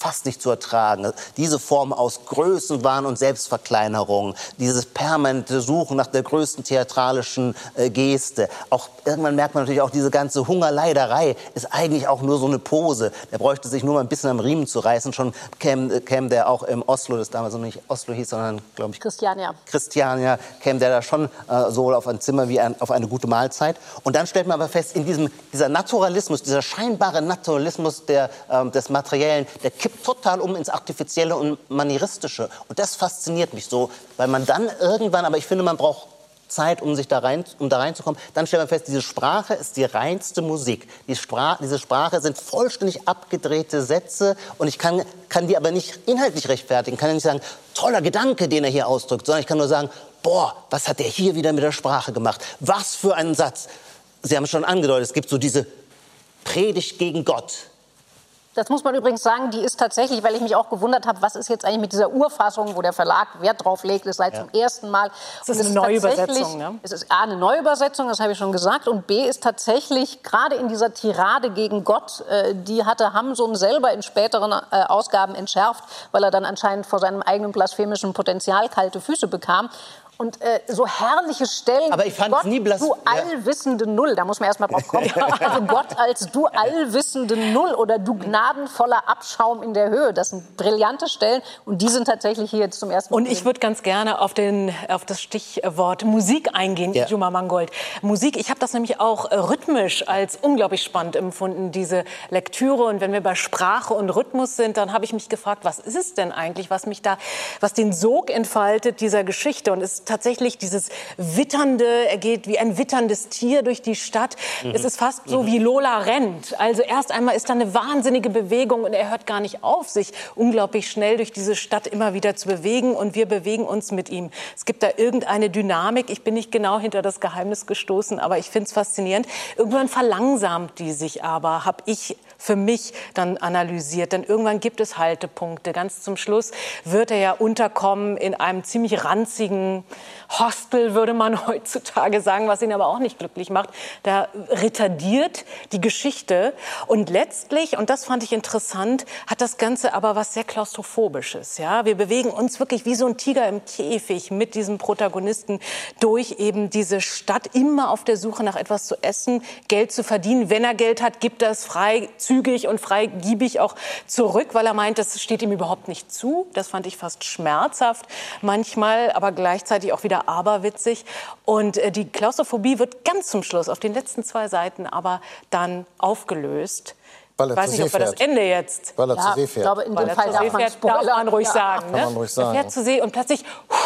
fast nicht zu ertragen. Diese Form aus Größenwahn und Selbstverkleinerung, dieses permanente Suchen nach der größten theatralischen äh, Geste. Auch irgendwann merkt man natürlich auch, diese ganze Hungerleiderei ist eigentlich auch nur so eine Pose. Der bräuchte sich nur mal ein bisschen am Riemen zu reißen. Schon käme, käme der auch im Oslo, das damals noch nicht Oslo hieß, sondern, glaube ich, Christiania. Christiania, käme der da schon äh, so auf ein Zimmer wie ein, auf eine gute Mahlzeit. Und dann stellt man aber fest, in diesem, dieser Naturalismus, dieser scheinbare Naturalismus der, äh, des Materiellen, der kippt kippt total um ins Artifizielle und Manieristische. Und das fasziniert mich so, weil man dann irgendwann, aber ich finde, man braucht Zeit, um sich da rein, um da reinzukommen. Dann stellt man fest, diese Sprache ist die reinste Musik. Die Spra diese Sprache sind vollständig abgedrehte Sätze und ich kann, kann die aber nicht inhaltlich rechtfertigen. Kann nicht sagen, toller Gedanke, den er hier ausdrückt, sondern ich kann nur sagen, boah, was hat er hier wieder mit der Sprache gemacht? Was für ein Satz. Sie haben es schon angedeutet, es gibt so diese Predigt gegen Gott. Das muss man übrigens sagen, die ist tatsächlich, weil ich mich auch gewundert habe, was ist jetzt eigentlich mit dieser Urfassung, wo der Verlag Wert drauf legt, ist seit ja. zum ersten Mal. Es ist eine Neuübersetzung. Ne? Es ist A, eine Neuübersetzung, das habe ich schon gesagt, und B ist tatsächlich gerade in dieser Tirade gegen Gott, äh, die hatte Hamsun selber in späteren äh, Ausgaben entschärft, weil er dann anscheinend vor seinem eigenen blasphemischen Potenzial kalte Füße bekam und äh, so herrliche Stellen. Aber ich fand Gott, nie blass. Du allwissende Null, da muss man erst mal drauf kommen. also Gott als du allwissende Null oder du gnadenvoller Abschaum in der Höhe. Das sind brillante Stellen und die sind tatsächlich hier jetzt zum ersten Mal. Und ich würde ganz gerne auf, den, auf das Stichwort Musik eingehen, ja. Juma Mangold. Musik, ich habe das nämlich auch äh, rhythmisch als unglaublich spannend empfunden, diese Lektüre. Und wenn wir bei Sprache und Rhythmus sind, dann habe ich mich gefragt, was ist es denn eigentlich, was mich da, was den Sog entfaltet dieser Geschichte und es tatsächlich dieses witternde, er geht wie ein witterndes Tier durch die Stadt. Mhm. Es ist fast so mhm. wie Lola rennt. Also erst einmal ist da eine wahnsinnige Bewegung und er hört gar nicht auf, sich unglaublich schnell durch diese Stadt immer wieder zu bewegen und wir bewegen uns mit ihm. Es gibt da irgendeine Dynamik. Ich bin nicht genau hinter das Geheimnis gestoßen, aber ich finde es faszinierend. Irgendwann verlangsamt die sich aber, habe ich für mich dann analysiert. Denn irgendwann gibt es Haltepunkte. Ganz zum Schluss wird er ja unterkommen in einem ziemlich ranzigen Hostel, würde man heutzutage sagen, was ihn aber auch nicht glücklich macht. Da retardiert die Geschichte. Und letztlich, und das fand ich interessant, hat das Ganze aber was sehr Klaustrophobisches. Ja? Wir bewegen uns wirklich wie so ein Tiger im Käfig mit diesem Protagonisten durch eben diese Stadt, immer auf der Suche nach etwas zu essen, Geld zu verdienen. Wenn er Geld hat, gibt er es freizügig und freigiebig auch zurück, weil er meint, das steht ihm überhaupt nicht zu. Das fand ich fast schmerzhaft manchmal, aber gleichzeitig auch wieder aberwitzig. Und äh, die Klaustrophobie wird ganz zum Schluss, auf den letzten zwei Seiten, aber dann aufgelöst. Weil er ich weiß nicht, See ob wir das fährt. Ende jetzt Weil er Ja, zur See ich fährt. glaube, in weil dem er Fall darf See man fährt, darf man ruhig Ja. sagen. Ne? man ruhig Er fährt zur See und plötzlich puh,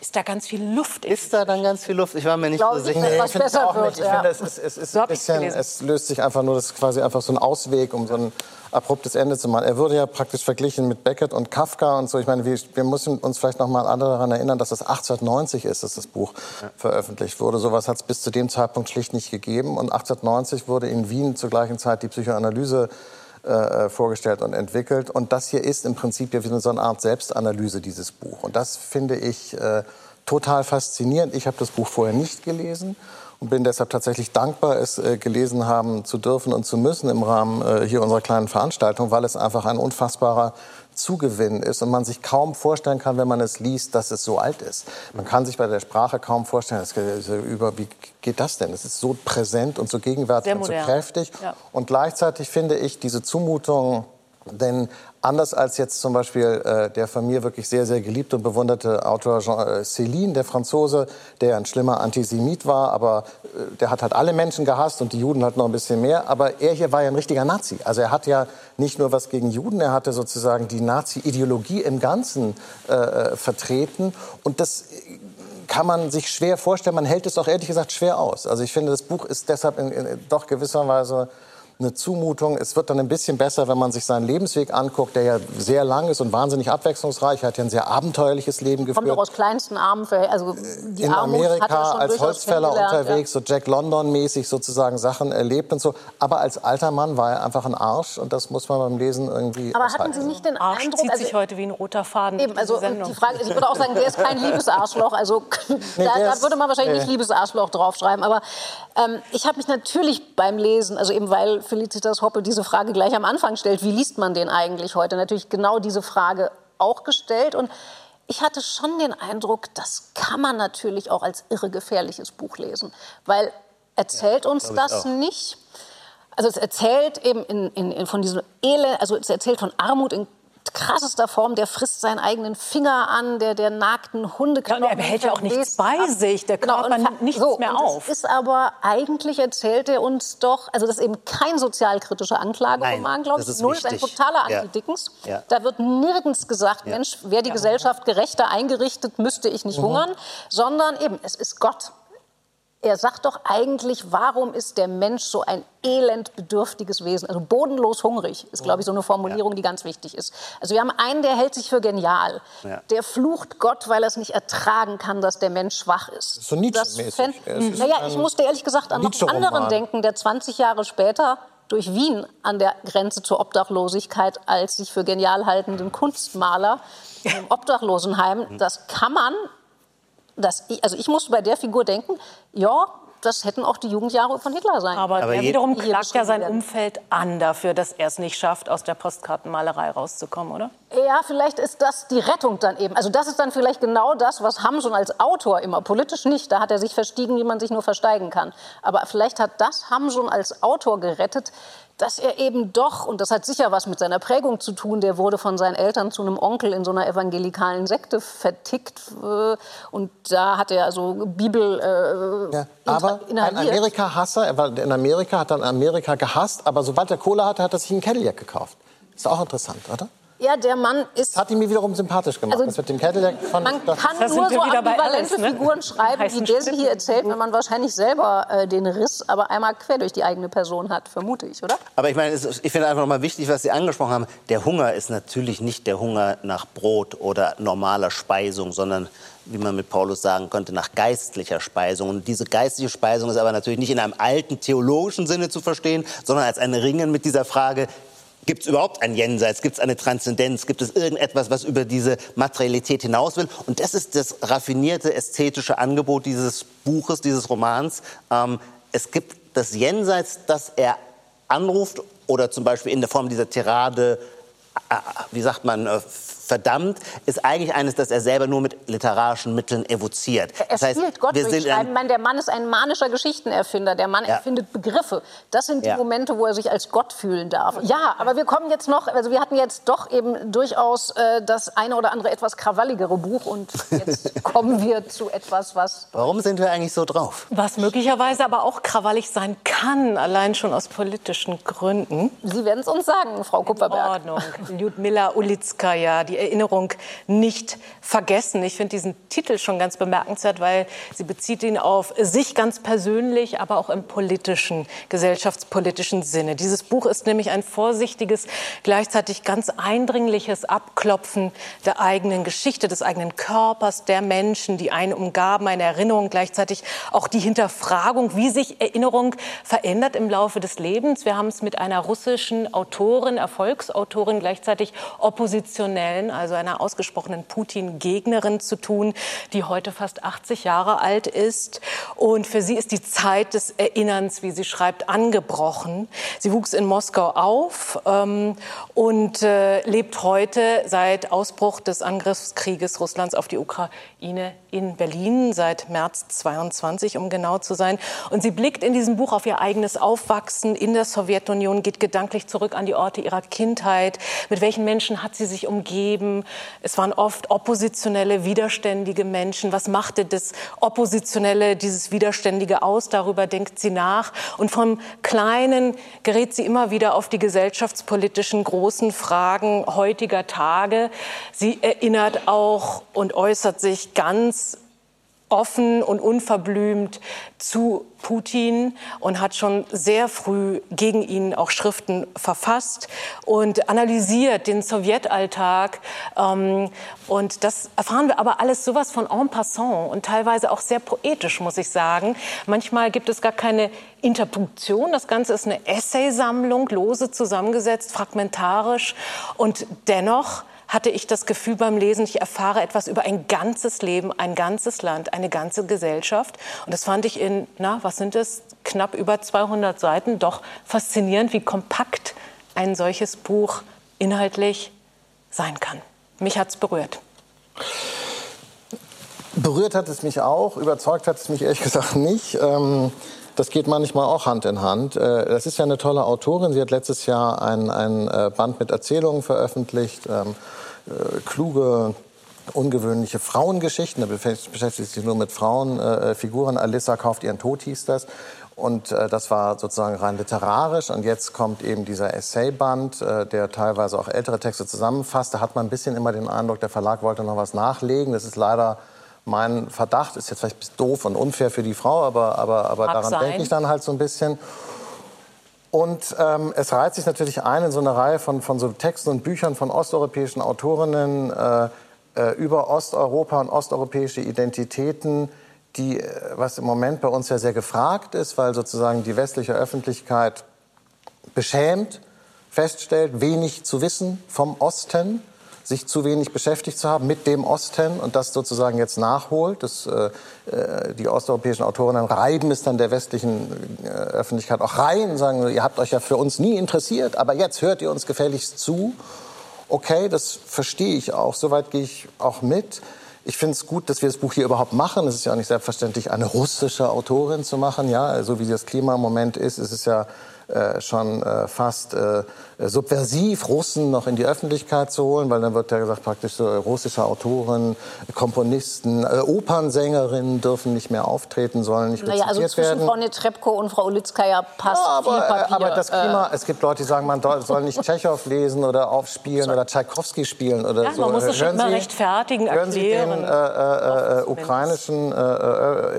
ist da ganz viel Luft. Ist da dann ganz viel Luft? Ich war mir nicht so ich sicher. ich finde es besser auch wird, nicht. Ich ja. finde, es ist, es ist So bisschen, es löst sich einfach nur, das ist quasi einfach so ein Ausweg, um so ein abruptes Ende zu machen. Er wurde ja praktisch verglichen mit Beckett und Kafka und so. Ich meine, wir, wir müssen uns vielleicht noch mal alle daran erinnern, dass es 1890 ist, dass das Buch veröffentlicht wurde. Sowas hat es bis zu dem Zeitpunkt schlicht nicht gegeben. Und 1890 wurde in Wien zur gleichen Zeit die Psychoanalyse äh, vorgestellt und entwickelt. Und das hier ist im Prinzip ja so eine Art Selbstanalyse, dieses Buch. Und das finde ich äh, total faszinierend. Ich habe das Buch vorher nicht gelesen und bin deshalb tatsächlich dankbar, es äh, gelesen haben zu dürfen und zu müssen im Rahmen äh, hier unserer kleinen Veranstaltung, weil es einfach ein unfassbarer Zugewinn ist und man sich kaum vorstellen kann, wenn man es liest, dass es so alt ist. Man kann sich bei der Sprache kaum vorstellen, über, wie geht das denn? Es ist so präsent und so gegenwärtig und so kräftig. Ja. Und gleichzeitig finde ich diese Zumutung, denn anders als jetzt zum Beispiel äh, der von mir wirklich sehr, sehr geliebte und bewunderte Autor Jean äh, Céline, der Franzose, der ein schlimmer Antisemit war, aber äh, der hat halt alle Menschen gehasst und die Juden halt noch ein bisschen mehr. Aber er hier war ja ein richtiger Nazi. Also er hat ja nicht nur was gegen Juden, er hatte sozusagen die Nazi-Ideologie im Ganzen äh, äh, vertreten. Und das kann man sich schwer vorstellen. Man hält es auch ehrlich gesagt schwer aus. Also ich finde, das Buch ist deshalb in, in, doch gewisserweise eine Zumutung. Es wird dann ein bisschen besser, wenn man sich seinen Lebensweg anguckt, der ja sehr lang ist und wahnsinnig abwechslungsreich. Er hat ja ein sehr abenteuerliches Leben Kommt doch geführt. aus kleinsten Armen, also die In Armut hat er Amerika schon als Holzfäller unterwegs, so Jack London-mäßig sozusagen Sachen erlebt und so. Aber als alter Mann war er einfach ein Arsch und das muss man beim Lesen irgendwie Aber aushalten. hatten Sie nicht den Arsch Eindruck, zieht also sich heute wie ein roter Faden Eben, also die Frage, ich würde auch sagen, der ist kein Liebesarschloch. Also da, der da ist- würde man wahrscheinlich nee. nicht Liebesarschloch draufschreiben. Aber ähm, ich habe mich natürlich beim Lesen, also eben weil Felicitas Hoppe diese Frage gleich am Anfang stellt, wie liest man den eigentlich heute? Natürlich genau diese Frage auch gestellt und ich hatte schon den Eindruck, das kann man natürlich auch als irre gefährliches Buch lesen, weil erzählt uns glaub ich das nicht. Also es erzählt eben in, in, in von diesem Elend, also es erzählt von Armut in krassester Form, der frisst seinen eigenen Finger an, der, der nagten Hundeknochen. Ja, und er behält ja auch nichts bei ab. sich, der Genau, Körper nimmt nichts so, mehr und auf. Es ist aber eigentlich erzählt er uns doch, also das ist eben kein sozialkritischer Anklageroman, glaube das ich. ist Null ist ein wichtig. totaler Ja. Anti-Dickens. Ja. Da wird nirgends gesagt, Mensch, wäre die Gesellschaft gerechter eingerichtet, müsste ich nicht hungern, sondern eben, es ist Gott. Er sagt doch eigentlich, warum ist der Mensch so ein elend bedürftiges Wesen? Also bodenlos hungrig ist, glaube ich, so eine Formulierung, die ganz wichtig ist. Also wir haben einen, der hält sich für genial. Ja. Der flucht Gott, weil er es nicht ertragen kann, dass der Mensch schwach ist. So Nietzsche-mäßig. fänd- Es ist Naja, ich musste ehrlich gesagt an noch einen anderen denken, der 20 Jahre später durch Wien an der Grenze zur Obdachlosigkeit als sich für genial haltenden Kunstmaler im Obdachlosenheim. Das kann man das, also ich musste bei der Figur denken, ja, das hätten auch die Jugendjahre von Hitler sein Aber, können. Aber je- wiederum klagt ja sein werden. Umfeld an dafür, dass er es nicht schafft, aus der Postkartenmalerei rauszukommen, oder? Ja, vielleicht ist das die Rettung dann eben. Also das ist dann vielleicht genau das, was Hamsun als Autor immer, politisch nicht, da hat er sich verstiegen, wie man sich nur versteigen kann. Aber vielleicht hat das Hamsun als Autor gerettet, dass er eben doch, und das hat sicher was mit seiner Prägung zu tun, der wurde von seinen Eltern zu einem Onkel in so einer evangelikalen Sekte vertickt. äh, Und da hat er also Bibel äh, Ja, aber ein. Amerika-Hasser, er war in Amerika, hat dann Amerika gehasst, aber sobald er Kohle hatte, hat er sich einen Cadillac gekauft. Ist auch interessant, oder? Ja, der Mann ist Das hat ihn mir wiederum sympathisch gemacht. Also, das mit dem Cadillac fand Man doch- kann Da sind nur so ambivalente Alice, ne? Figuren schreiben, wie der sie hier erzählt, wenn man wahrscheinlich selber äh, den Riss aber einmal quer durch die eigene Person hat, vermute ich, oder? Aber ich meine, ich finde einfach noch mal wichtig, was Sie angesprochen haben. Der Hunger ist natürlich nicht der Hunger nach Brot oder normaler Speisung, sondern wie man mit Paulus sagen könnte, nach geistlicher Speisung. Und diese geistliche Speisung ist aber natürlich nicht in einem alten theologischen Sinne zu verstehen, sondern als ein Ringen mit dieser Frage, Gibt es überhaupt ein Jenseits? Gibt es eine Transzendenz? Gibt es irgendetwas, was über diese Materialität hinaus will? Und das ist das raffinierte ästhetische Angebot dieses Buches, dieses Romans. Ähm, es gibt das Jenseits, das er anruft oder zum Beispiel in der Form dieser Tirade, äh, wie sagt man, äh, verdammt, ist eigentlich eines, das er selber nur mit literarischen Mitteln evoziert. Er das heißt, spielt Gott wir sind ein, meine, Der Mann ist ein manischer Geschichtenerfinder. Der Mann ja. erfindet Begriffe. Das sind die ja. Momente, wo er sich als Gott fühlen darf. Ja, aber wir kommen jetzt noch, also wir hatten jetzt doch eben durchaus äh, das eine oder andere etwas krawalligere Buch und jetzt kommen wir zu etwas, was... Warum sind wir eigentlich so drauf? Was möglicherweise aber auch krawallig sein kann, allein schon aus politischen Gründen. Sie werden es uns sagen, Frau Kupferberg. In Ordnung. Lyudmila Ulitskaya, die Erinnerung nicht vergessen. Ich finde diesen Titel schon ganz bemerkenswert, weil sie bezieht ihn auf sich ganz persönlich, aber auch im politischen, gesellschaftspolitischen Sinne. Dieses Buch ist nämlich ein vorsichtiges, gleichzeitig ganz eindringliches Abklopfen der eigenen Geschichte, des eigenen Körpers, der Menschen, die einen umgaben, eine Erinnerung, gleichzeitig auch die Hinterfragung, wie sich Erinnerung verändert im Laufe des Lebens. Wir haben es mit einer russischen Autorin, Erfolgsautorin, gleichzeitig oppositionellen, also einer ausgesprochenen Putin-Gegnerin zu tun, die heute fast 80 Jahre alt ist. Und für sie ist die Zeit des Erinnerns, wie sie schreibt, angebrochen. Sie wuchs in Moskau auf ähm, und äh, lebt heute seit Ausbruch des Angriffskrieges Russlands auf die Ukraine in Berlin, seit März 22, um genau zu sein. Und sie blickt in diesem Buch auf ihr eigenes Aufwachsen in der Sowjetunion, geht gedanklich zurück an die Orte ihrer Kindheit. Mit welchen Menschen hat sie sich umgeben? Leben. Es waren oft oppositionelle, widerständige Menschen. Was machte das Oppositionelle, dieses Widerständige aus? Darüber denkt sie nach. Und vom Kleinen gerät sie immer wieder auf die gesellschaftspolitischen großen Fragen heutiger Tage. Sie erinnert auch und äußert sich ganz offen und unverblümt zu Putin und hat schon sehr früh gegen ihn auch Schriften verfasst und analysiert den Sowjetalltag. Ähm, und das erfahren wir aber alles sowas von en passant und teilweise auch sehr poetisch, muss ich sagen. Manchmal gibt es gar keine Interpunktion. Das Ganze ist eine Essaysammlung, lose zusammengesetzt, fragmentarisch und dennoch hatte ich das Gefühl beim Lesen, ich erfahre etwas über ein ganzes Leben, ein ganzes Land, eine ganze Gesellschaft. Und das fand ich in, na, was sind es, knapp über 200 Seiten doch faszinierend, wie kompakt ein solches Buch inhaltlich sein kann. Mich hat es berührt. Berührt hat es mich auch, überzeugt hat es mich ehrlich gesagt nicht. Ähm das geht manchmal auch Hand in Hand. Äh, das ist ja eine tolle Autorin. Sie hat letztes Jahr ein, ein äh, Band mit Erzählungen veröffentlicht. Ähm, äh, kluge, ungewöhnliche Frauengeschichten. Da beschäftigt sich nur mit Frauenfiguren. Alissa kauft ihren Tod, hieß das. Und das war sozusagen rein literarisch. Und jetzt kommt eben dieser Essayband, der teilweise auch ältere Texte zusammenfasst. Da hat man ein bisschen immer den Eindruck, der Verlag wollte noch was nachlegen. Das ist leider mein Verdacht. Ist jetzt vielleicht doof und unfair für die Frau, aber, aber, aber daran denke ich dann halt so ein bisschen. Und ähm, es reiht sich natürlich ein in so eine Reihe von, von so Texten und Büchern von osteuropäischen Autorinnen äh, äh, über Osteuropa und osteuropäische Identitäten, die, äh, was im Moment bei uns ja sehr gefragt ist, weil sozusagen die westliche Öffentlichkeit beschämt feststellt, wenig zu wissen vom Osten sich zu wenig beschäftigt zu haben mit dem Osten und das sozusagen jetzt nachholt. Das, äh, äh, die osteuropäischen Autorinnen reiben es dann der westlichen äh, Öffentlichkeit auch rein, sagen, ihr habt euch ja für uns nie interessiert, aber jetzt hört ihr uns gefälligst zu. Okay, das verstehe ich auch, soweit gehe ich auch mit. Ich finde es gut, dass wir das Buch hier überhaupt machen. Es ist ja auch nicht selbstverständlich, eine russische Autorin zu machen. Ja, so wie das Klima im Moment ist, ist es ja äh, schon äh, fast äh, subversiv, Russen noch in die Öffentlichkeit zu holen, weil dann wird ja gesagt, praktisch so russische Autoren, Komponisten, äh, Opernsängerinnen dürfen nicht mehr auftreten, sollen nicht naja, also zwischen werden. Frau Netrebko und Frau Ulitzkaya passt ja, aber, viel Papier. aber das Klima, äh. es gibt Leute, die sagen, man soll nicht Tschechow lesen oder aufspielen so. oder Tschaikowski spielen oder ja, so. Man muss es schon immer rechtfertigen, hören erklären. Sie den äh, ukrainischen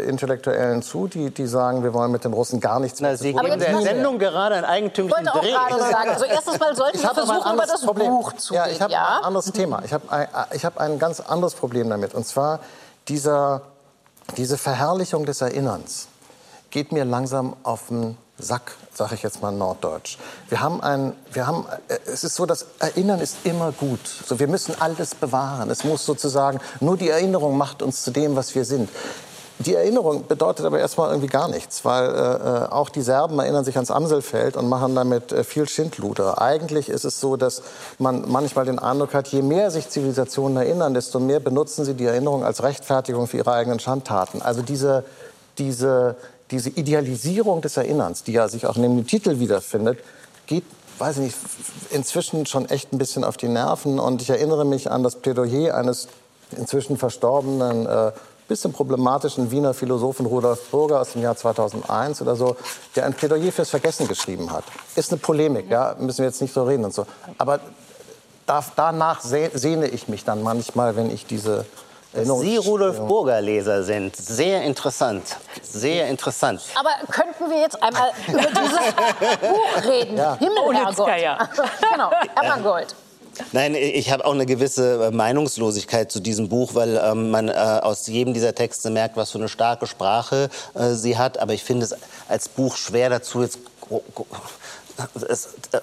Intellektuellen zu, die, die sagen, wir wollen mit den Russen gar nichts mehr Na, Sie geben der Sendung gerade einen eigentümlichen Dreh. Ich wollte auch gerade sagen, also erstens mal sollten wir versuchen, über das Problem. Buch zu ja, ich habe ja? ein anderes Thema. Ich habe ein, ich hab ein ganz anderes Problem damit. Und zwar dieser, diese Verherrlichung des Erinnerns geht mir langsam auf den Sack, sage ich jetzt mal norddeutsch. Wir haben ein, wir haben, äh, es ist so, das Erinnern ist immer gut. So, wir müssen alles bewahren. Es muss sozusagen, nur die Erinnerung macht uns zu dem, was wir sind. Die Erinnerung bedeutet aber erstmal irgendwie gar nichts, weil äh, äh, auch die Serben erinnern sich ans Amselfeld und machen damit äh, viel Schindluder. Eigentlich ist es so, dass man manchmal den Eindruck hat, je mehr sich Zivilisationen erinnern, desto mehr benutzen sie die Erinnerung als Rechtfertigung für ihre eigenen Schandtaten. Also diese, diese, diese Idealisierung des Erinnerns, die ja sich auch in dem Titel wiederfindet, geht weiß ich nicht, inzwischen schon echt ein bisschen auf die Nerven. Und ich erinnere mich an das Plädoyer eines inzwischen verstorbenen äh, bisschen problematischen Wiener Philosophen Rudolf Burger aus dem Jahr 2001 oder so, der ein Plädoyer fürs Vergessen geschrieben hat. Ist eine Polemik, ja, müssen wir jetzt nicht so reden und so. Aber da, danach sehne ich mich dann manchmal, wenn ich diese Sie Rudolf Burger Leser sind. Sehr interessant. Sehr interessant. Aber könnten wir jetzt einmal über dieses Buch reden? Ja. Himmel, Herrgott. genau, Emmergold. Nein, ich habe auch eine gewisse äh, Meinungslosigkeit zu diesem Buch, weil ähm, man äh, aus jedem dieser Texte merkt, was für eine starke Sprache äh, sie hat. Aber ich finde es als Buch schwer dazu, jetzt es, äh,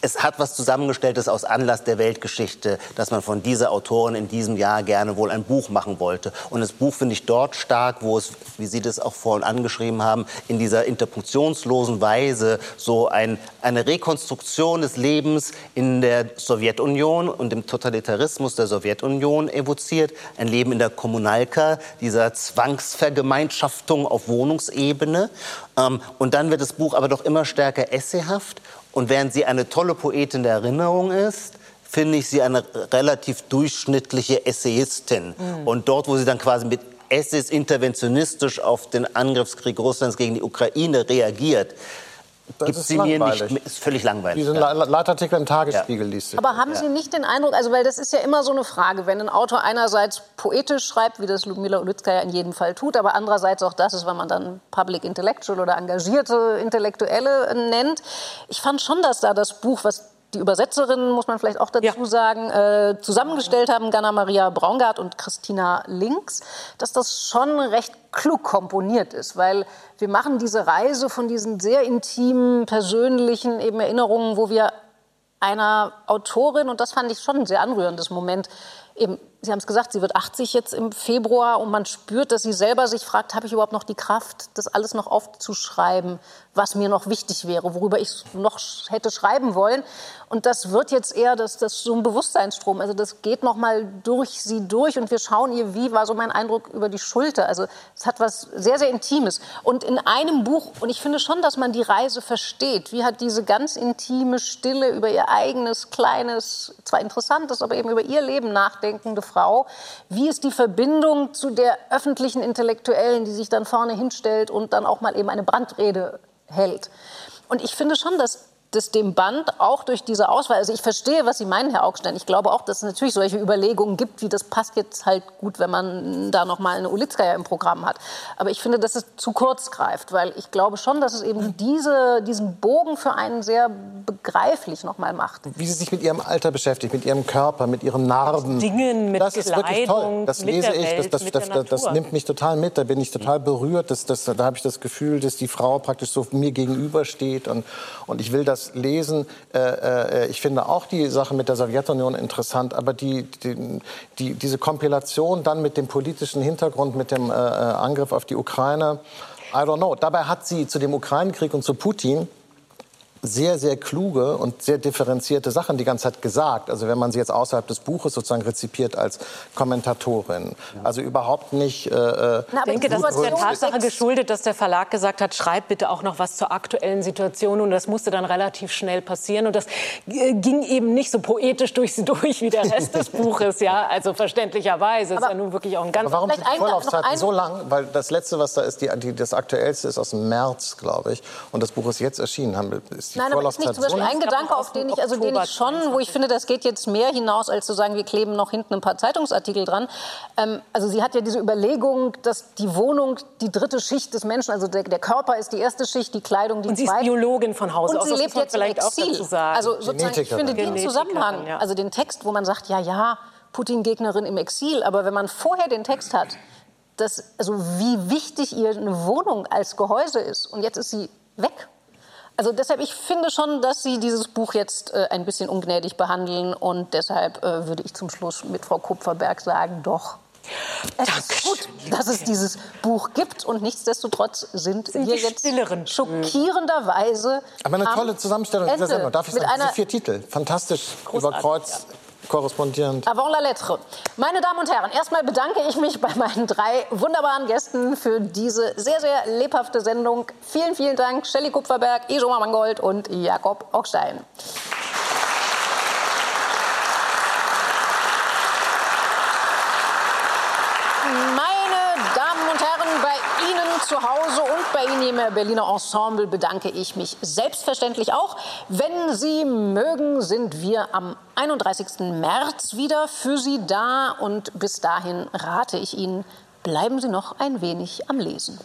es, hat was Zusammengestelltes aus Anlass der Weltgeschichte, dass man von dieser Autorin in diesem Jahr gerne wohl ein Buch machen wollte. Und das Buch finde ich dort stark, wo es, wie Sie das auch vorhin angeschrieben haben, in dieser interpunktionslosen Weise so ein, eine Rekonstruktion des Lebens in der Sowjetunion und dem Totalitarismus der Sowjetunion evoziert. Ein Leben in der Kommunalka, dieser Zwangsvergemeinschaftung auf Wohnungsebene. Ähm, und dann wird das Buch aber doch immer stärker essayhaft. Und während sie eine tolle Poetin der Erinnerung ist, finde ich sie eine relativ durchschnittliche Essayistin. Mhm. Und dort, wo sie dann quasi mit Essays interventionistisch auf den Angriffskrieg Russlands gegen die Ukraine reagiert, gibt sie langweilig. mir nicht, ist völlig langweilig. Diesen ja. Leitartikel im Tagesspiegel ja. liest du. Aber haben Sie nicht den Eindruck, also weil das ist ja immer so eine Frage, wenn ein Autor einerseits poetisch schreibt, wie das Ludmila ja in jedem Fall tut, aber andererseits auch das ist, wenn man dann Public Intellectual oder engagierte Intellektuelle nennt. Ich fand schon, dass da das Buch, was die Übersetzerinnen, muss man vielleicht auch dazu ja. sagen, äh, zusammengestellt haben, Ganna Maria Braungart und Christina Links, dass das schon recht klug komponiert ist, weil wir machen diese Reise von diesen sehr intimen, persönlichen eben Erinnerungen, wo wir einer Autorin, und das fand ich schon ein sehr anrührendes Moment, eben Sie haben es gesagt, sie wird 80 jetzt im Februar und man spürt, dass sie selber sich fragt, habe ich überhaupt noch die Kraft, das alles noch aufzuschreiben, was mir noch wichtig wäre, worüber ich noch hätte schreiben wollen. Und das wird jetzt eher das, das so ein Bewusstseinsstrom. Also das geht noch mal durch sie durch und wir schauen ihr, wie war so mein Eindruck über die Schulter. Also es hat was sehr, sehr Intimes. Und in einem Buch, und ich finde schon, dass man die Reise versteht, wie hat diese ganz intime Stille über ihr eigenes, kleines, zwar interessantes, aber eben über ihr Leben nachdenkende Frau. Wie ist die Verbindung zu der öffentlichen Intellektuellen, die sich dann vorne hinstellt und dann auch mal eben eine Brandrede hält? Und ich finde schon, dass das dem Band auch durch diese Auswahl, also ich verstehe, was Sie meinen, Herr Augstein. Ich glaube auch, dass es natürlich solche Überlegungen gibt, wie das passt jetzt halt gut, wenn man da noch mal eine Ulitskaya im Programm hat. Aber ich finde, dass es zu kurz greift, weil ich glaube schon, dass es eben diese, diesen Bogen für einen sehr begreiflich noch mal macht. Wie sie sich mit ihrem Alter beschäftigt, mit ihrem Körper, mit ihren Narben. Dingen, mit das ist Kleidung, wirklich toll. Das lese ich, Welt, das, das, das, das, nimmt mich total mit. Da bin ich total berührt. Das, das, da habe ich das Gefühl, dass die Frau praktisch so mir gegenübersteht und, und ich will das lesen. Äh, äh, ich finde auch die Sache mit der Sowjetunion interessant, aber die, die, die, diese Kompilation dann mit dem politischen Hintergrund, mit dem äh, Angriff auf die Ukraine, I don't know. Dabei hat sie zu dem Ukraine-Krieg und zu Putin sehr, sehr kluge und sehr differenzierte Sachen die ganze Zeit gesagt. Also wenn man sie jetzt außerhalb des Buches sozusagen rezipiert als Kommentatorin. Also überhaupt nicht. Äh, äh Na, ich denke, das ist der Tatsache geschuldet, dass der Verlag gesagt hat, schreib bitte auch noch was zur aktuellen Situation. Und das musste dann relativ schnell passieren. Und das äh, ging eben nicht so poetisch durch sie durch wie der Rest des Buches. Ja, also verständlicherweise. Aber ist ja nun wirklich auch ein ganz. Aber warum sind die Vorlaufzeiten so lang? Weil das letzte, was da ist, die, die, das aktuellste ist aus dem März, glaube ich. Und das Buch ist jetzt erschienen. Haben, ist ist die Nein, aber ist nicht zum Beispiel ein Gedanke, auf den ich, also den ich schon, wo ich finde, das geht jetzt mehr hinaus, als zu sagen, wir kleben noch hinten ein paar Zeitungsartikel dran. Ähm, also sie hat ja diese Überlegung, dass die Wohnung die dritte Schicht des Menschen, also der, der Körper ist die erste Schicht, die Kleidung die und zweite. Und sie ist Biologin von Haus aus. Und sie lebt jetzt vielleicht im Exil. Also sozusagen, ich finde den Zusammenhang, ja. also den Text, wo man sagt, ja, ja, Putin-Gegnerin im Exil, aber wenn man vorher den Text hat, dass, also wie wichtig ihr eine Wohnung als Gehäuse ist. Und jetzt ist sie weg. Also deshalb, ich finde schon, dass Sie dieses Buch jetzt äh, ein bisschen ungnädig behandeln. Und deshalb äh, würde ich zum Schluss mit Frau Kupferberg sagen, doch. Es ist gut, dass es dieses Buch gibt und nichtsdestotrotz sind, Sind wir jetzt Stilleren. schockierenderweise Aber eine tolle Zusammenstellung dieser Ende Sendung. Darf ich mit sagen, diese vier Titel, fantastisch über Kreuz korrespondierend. Avant la lettre. Meine Damen und Herren, erstmal bedanke ich mich bei meinen drei wunderbaren Gästen für diese sehr, sehr lebhafte Sendung. Vielen, vielen Dank, Shelley Kupferberg, Ijoma Mangold und Jakob Ochstein. Meine Damen und Herren, bei Ihnen zu Hause bei Ihnen im Berliner Ensemble bedanke ich mich selbstverständlich auch. Wenn Sie mögen, sind wir am 31. März wieder für Sie da. Und bis dahin rate ich Ihnen, bleiben Sie noch ein wenig am Lesen.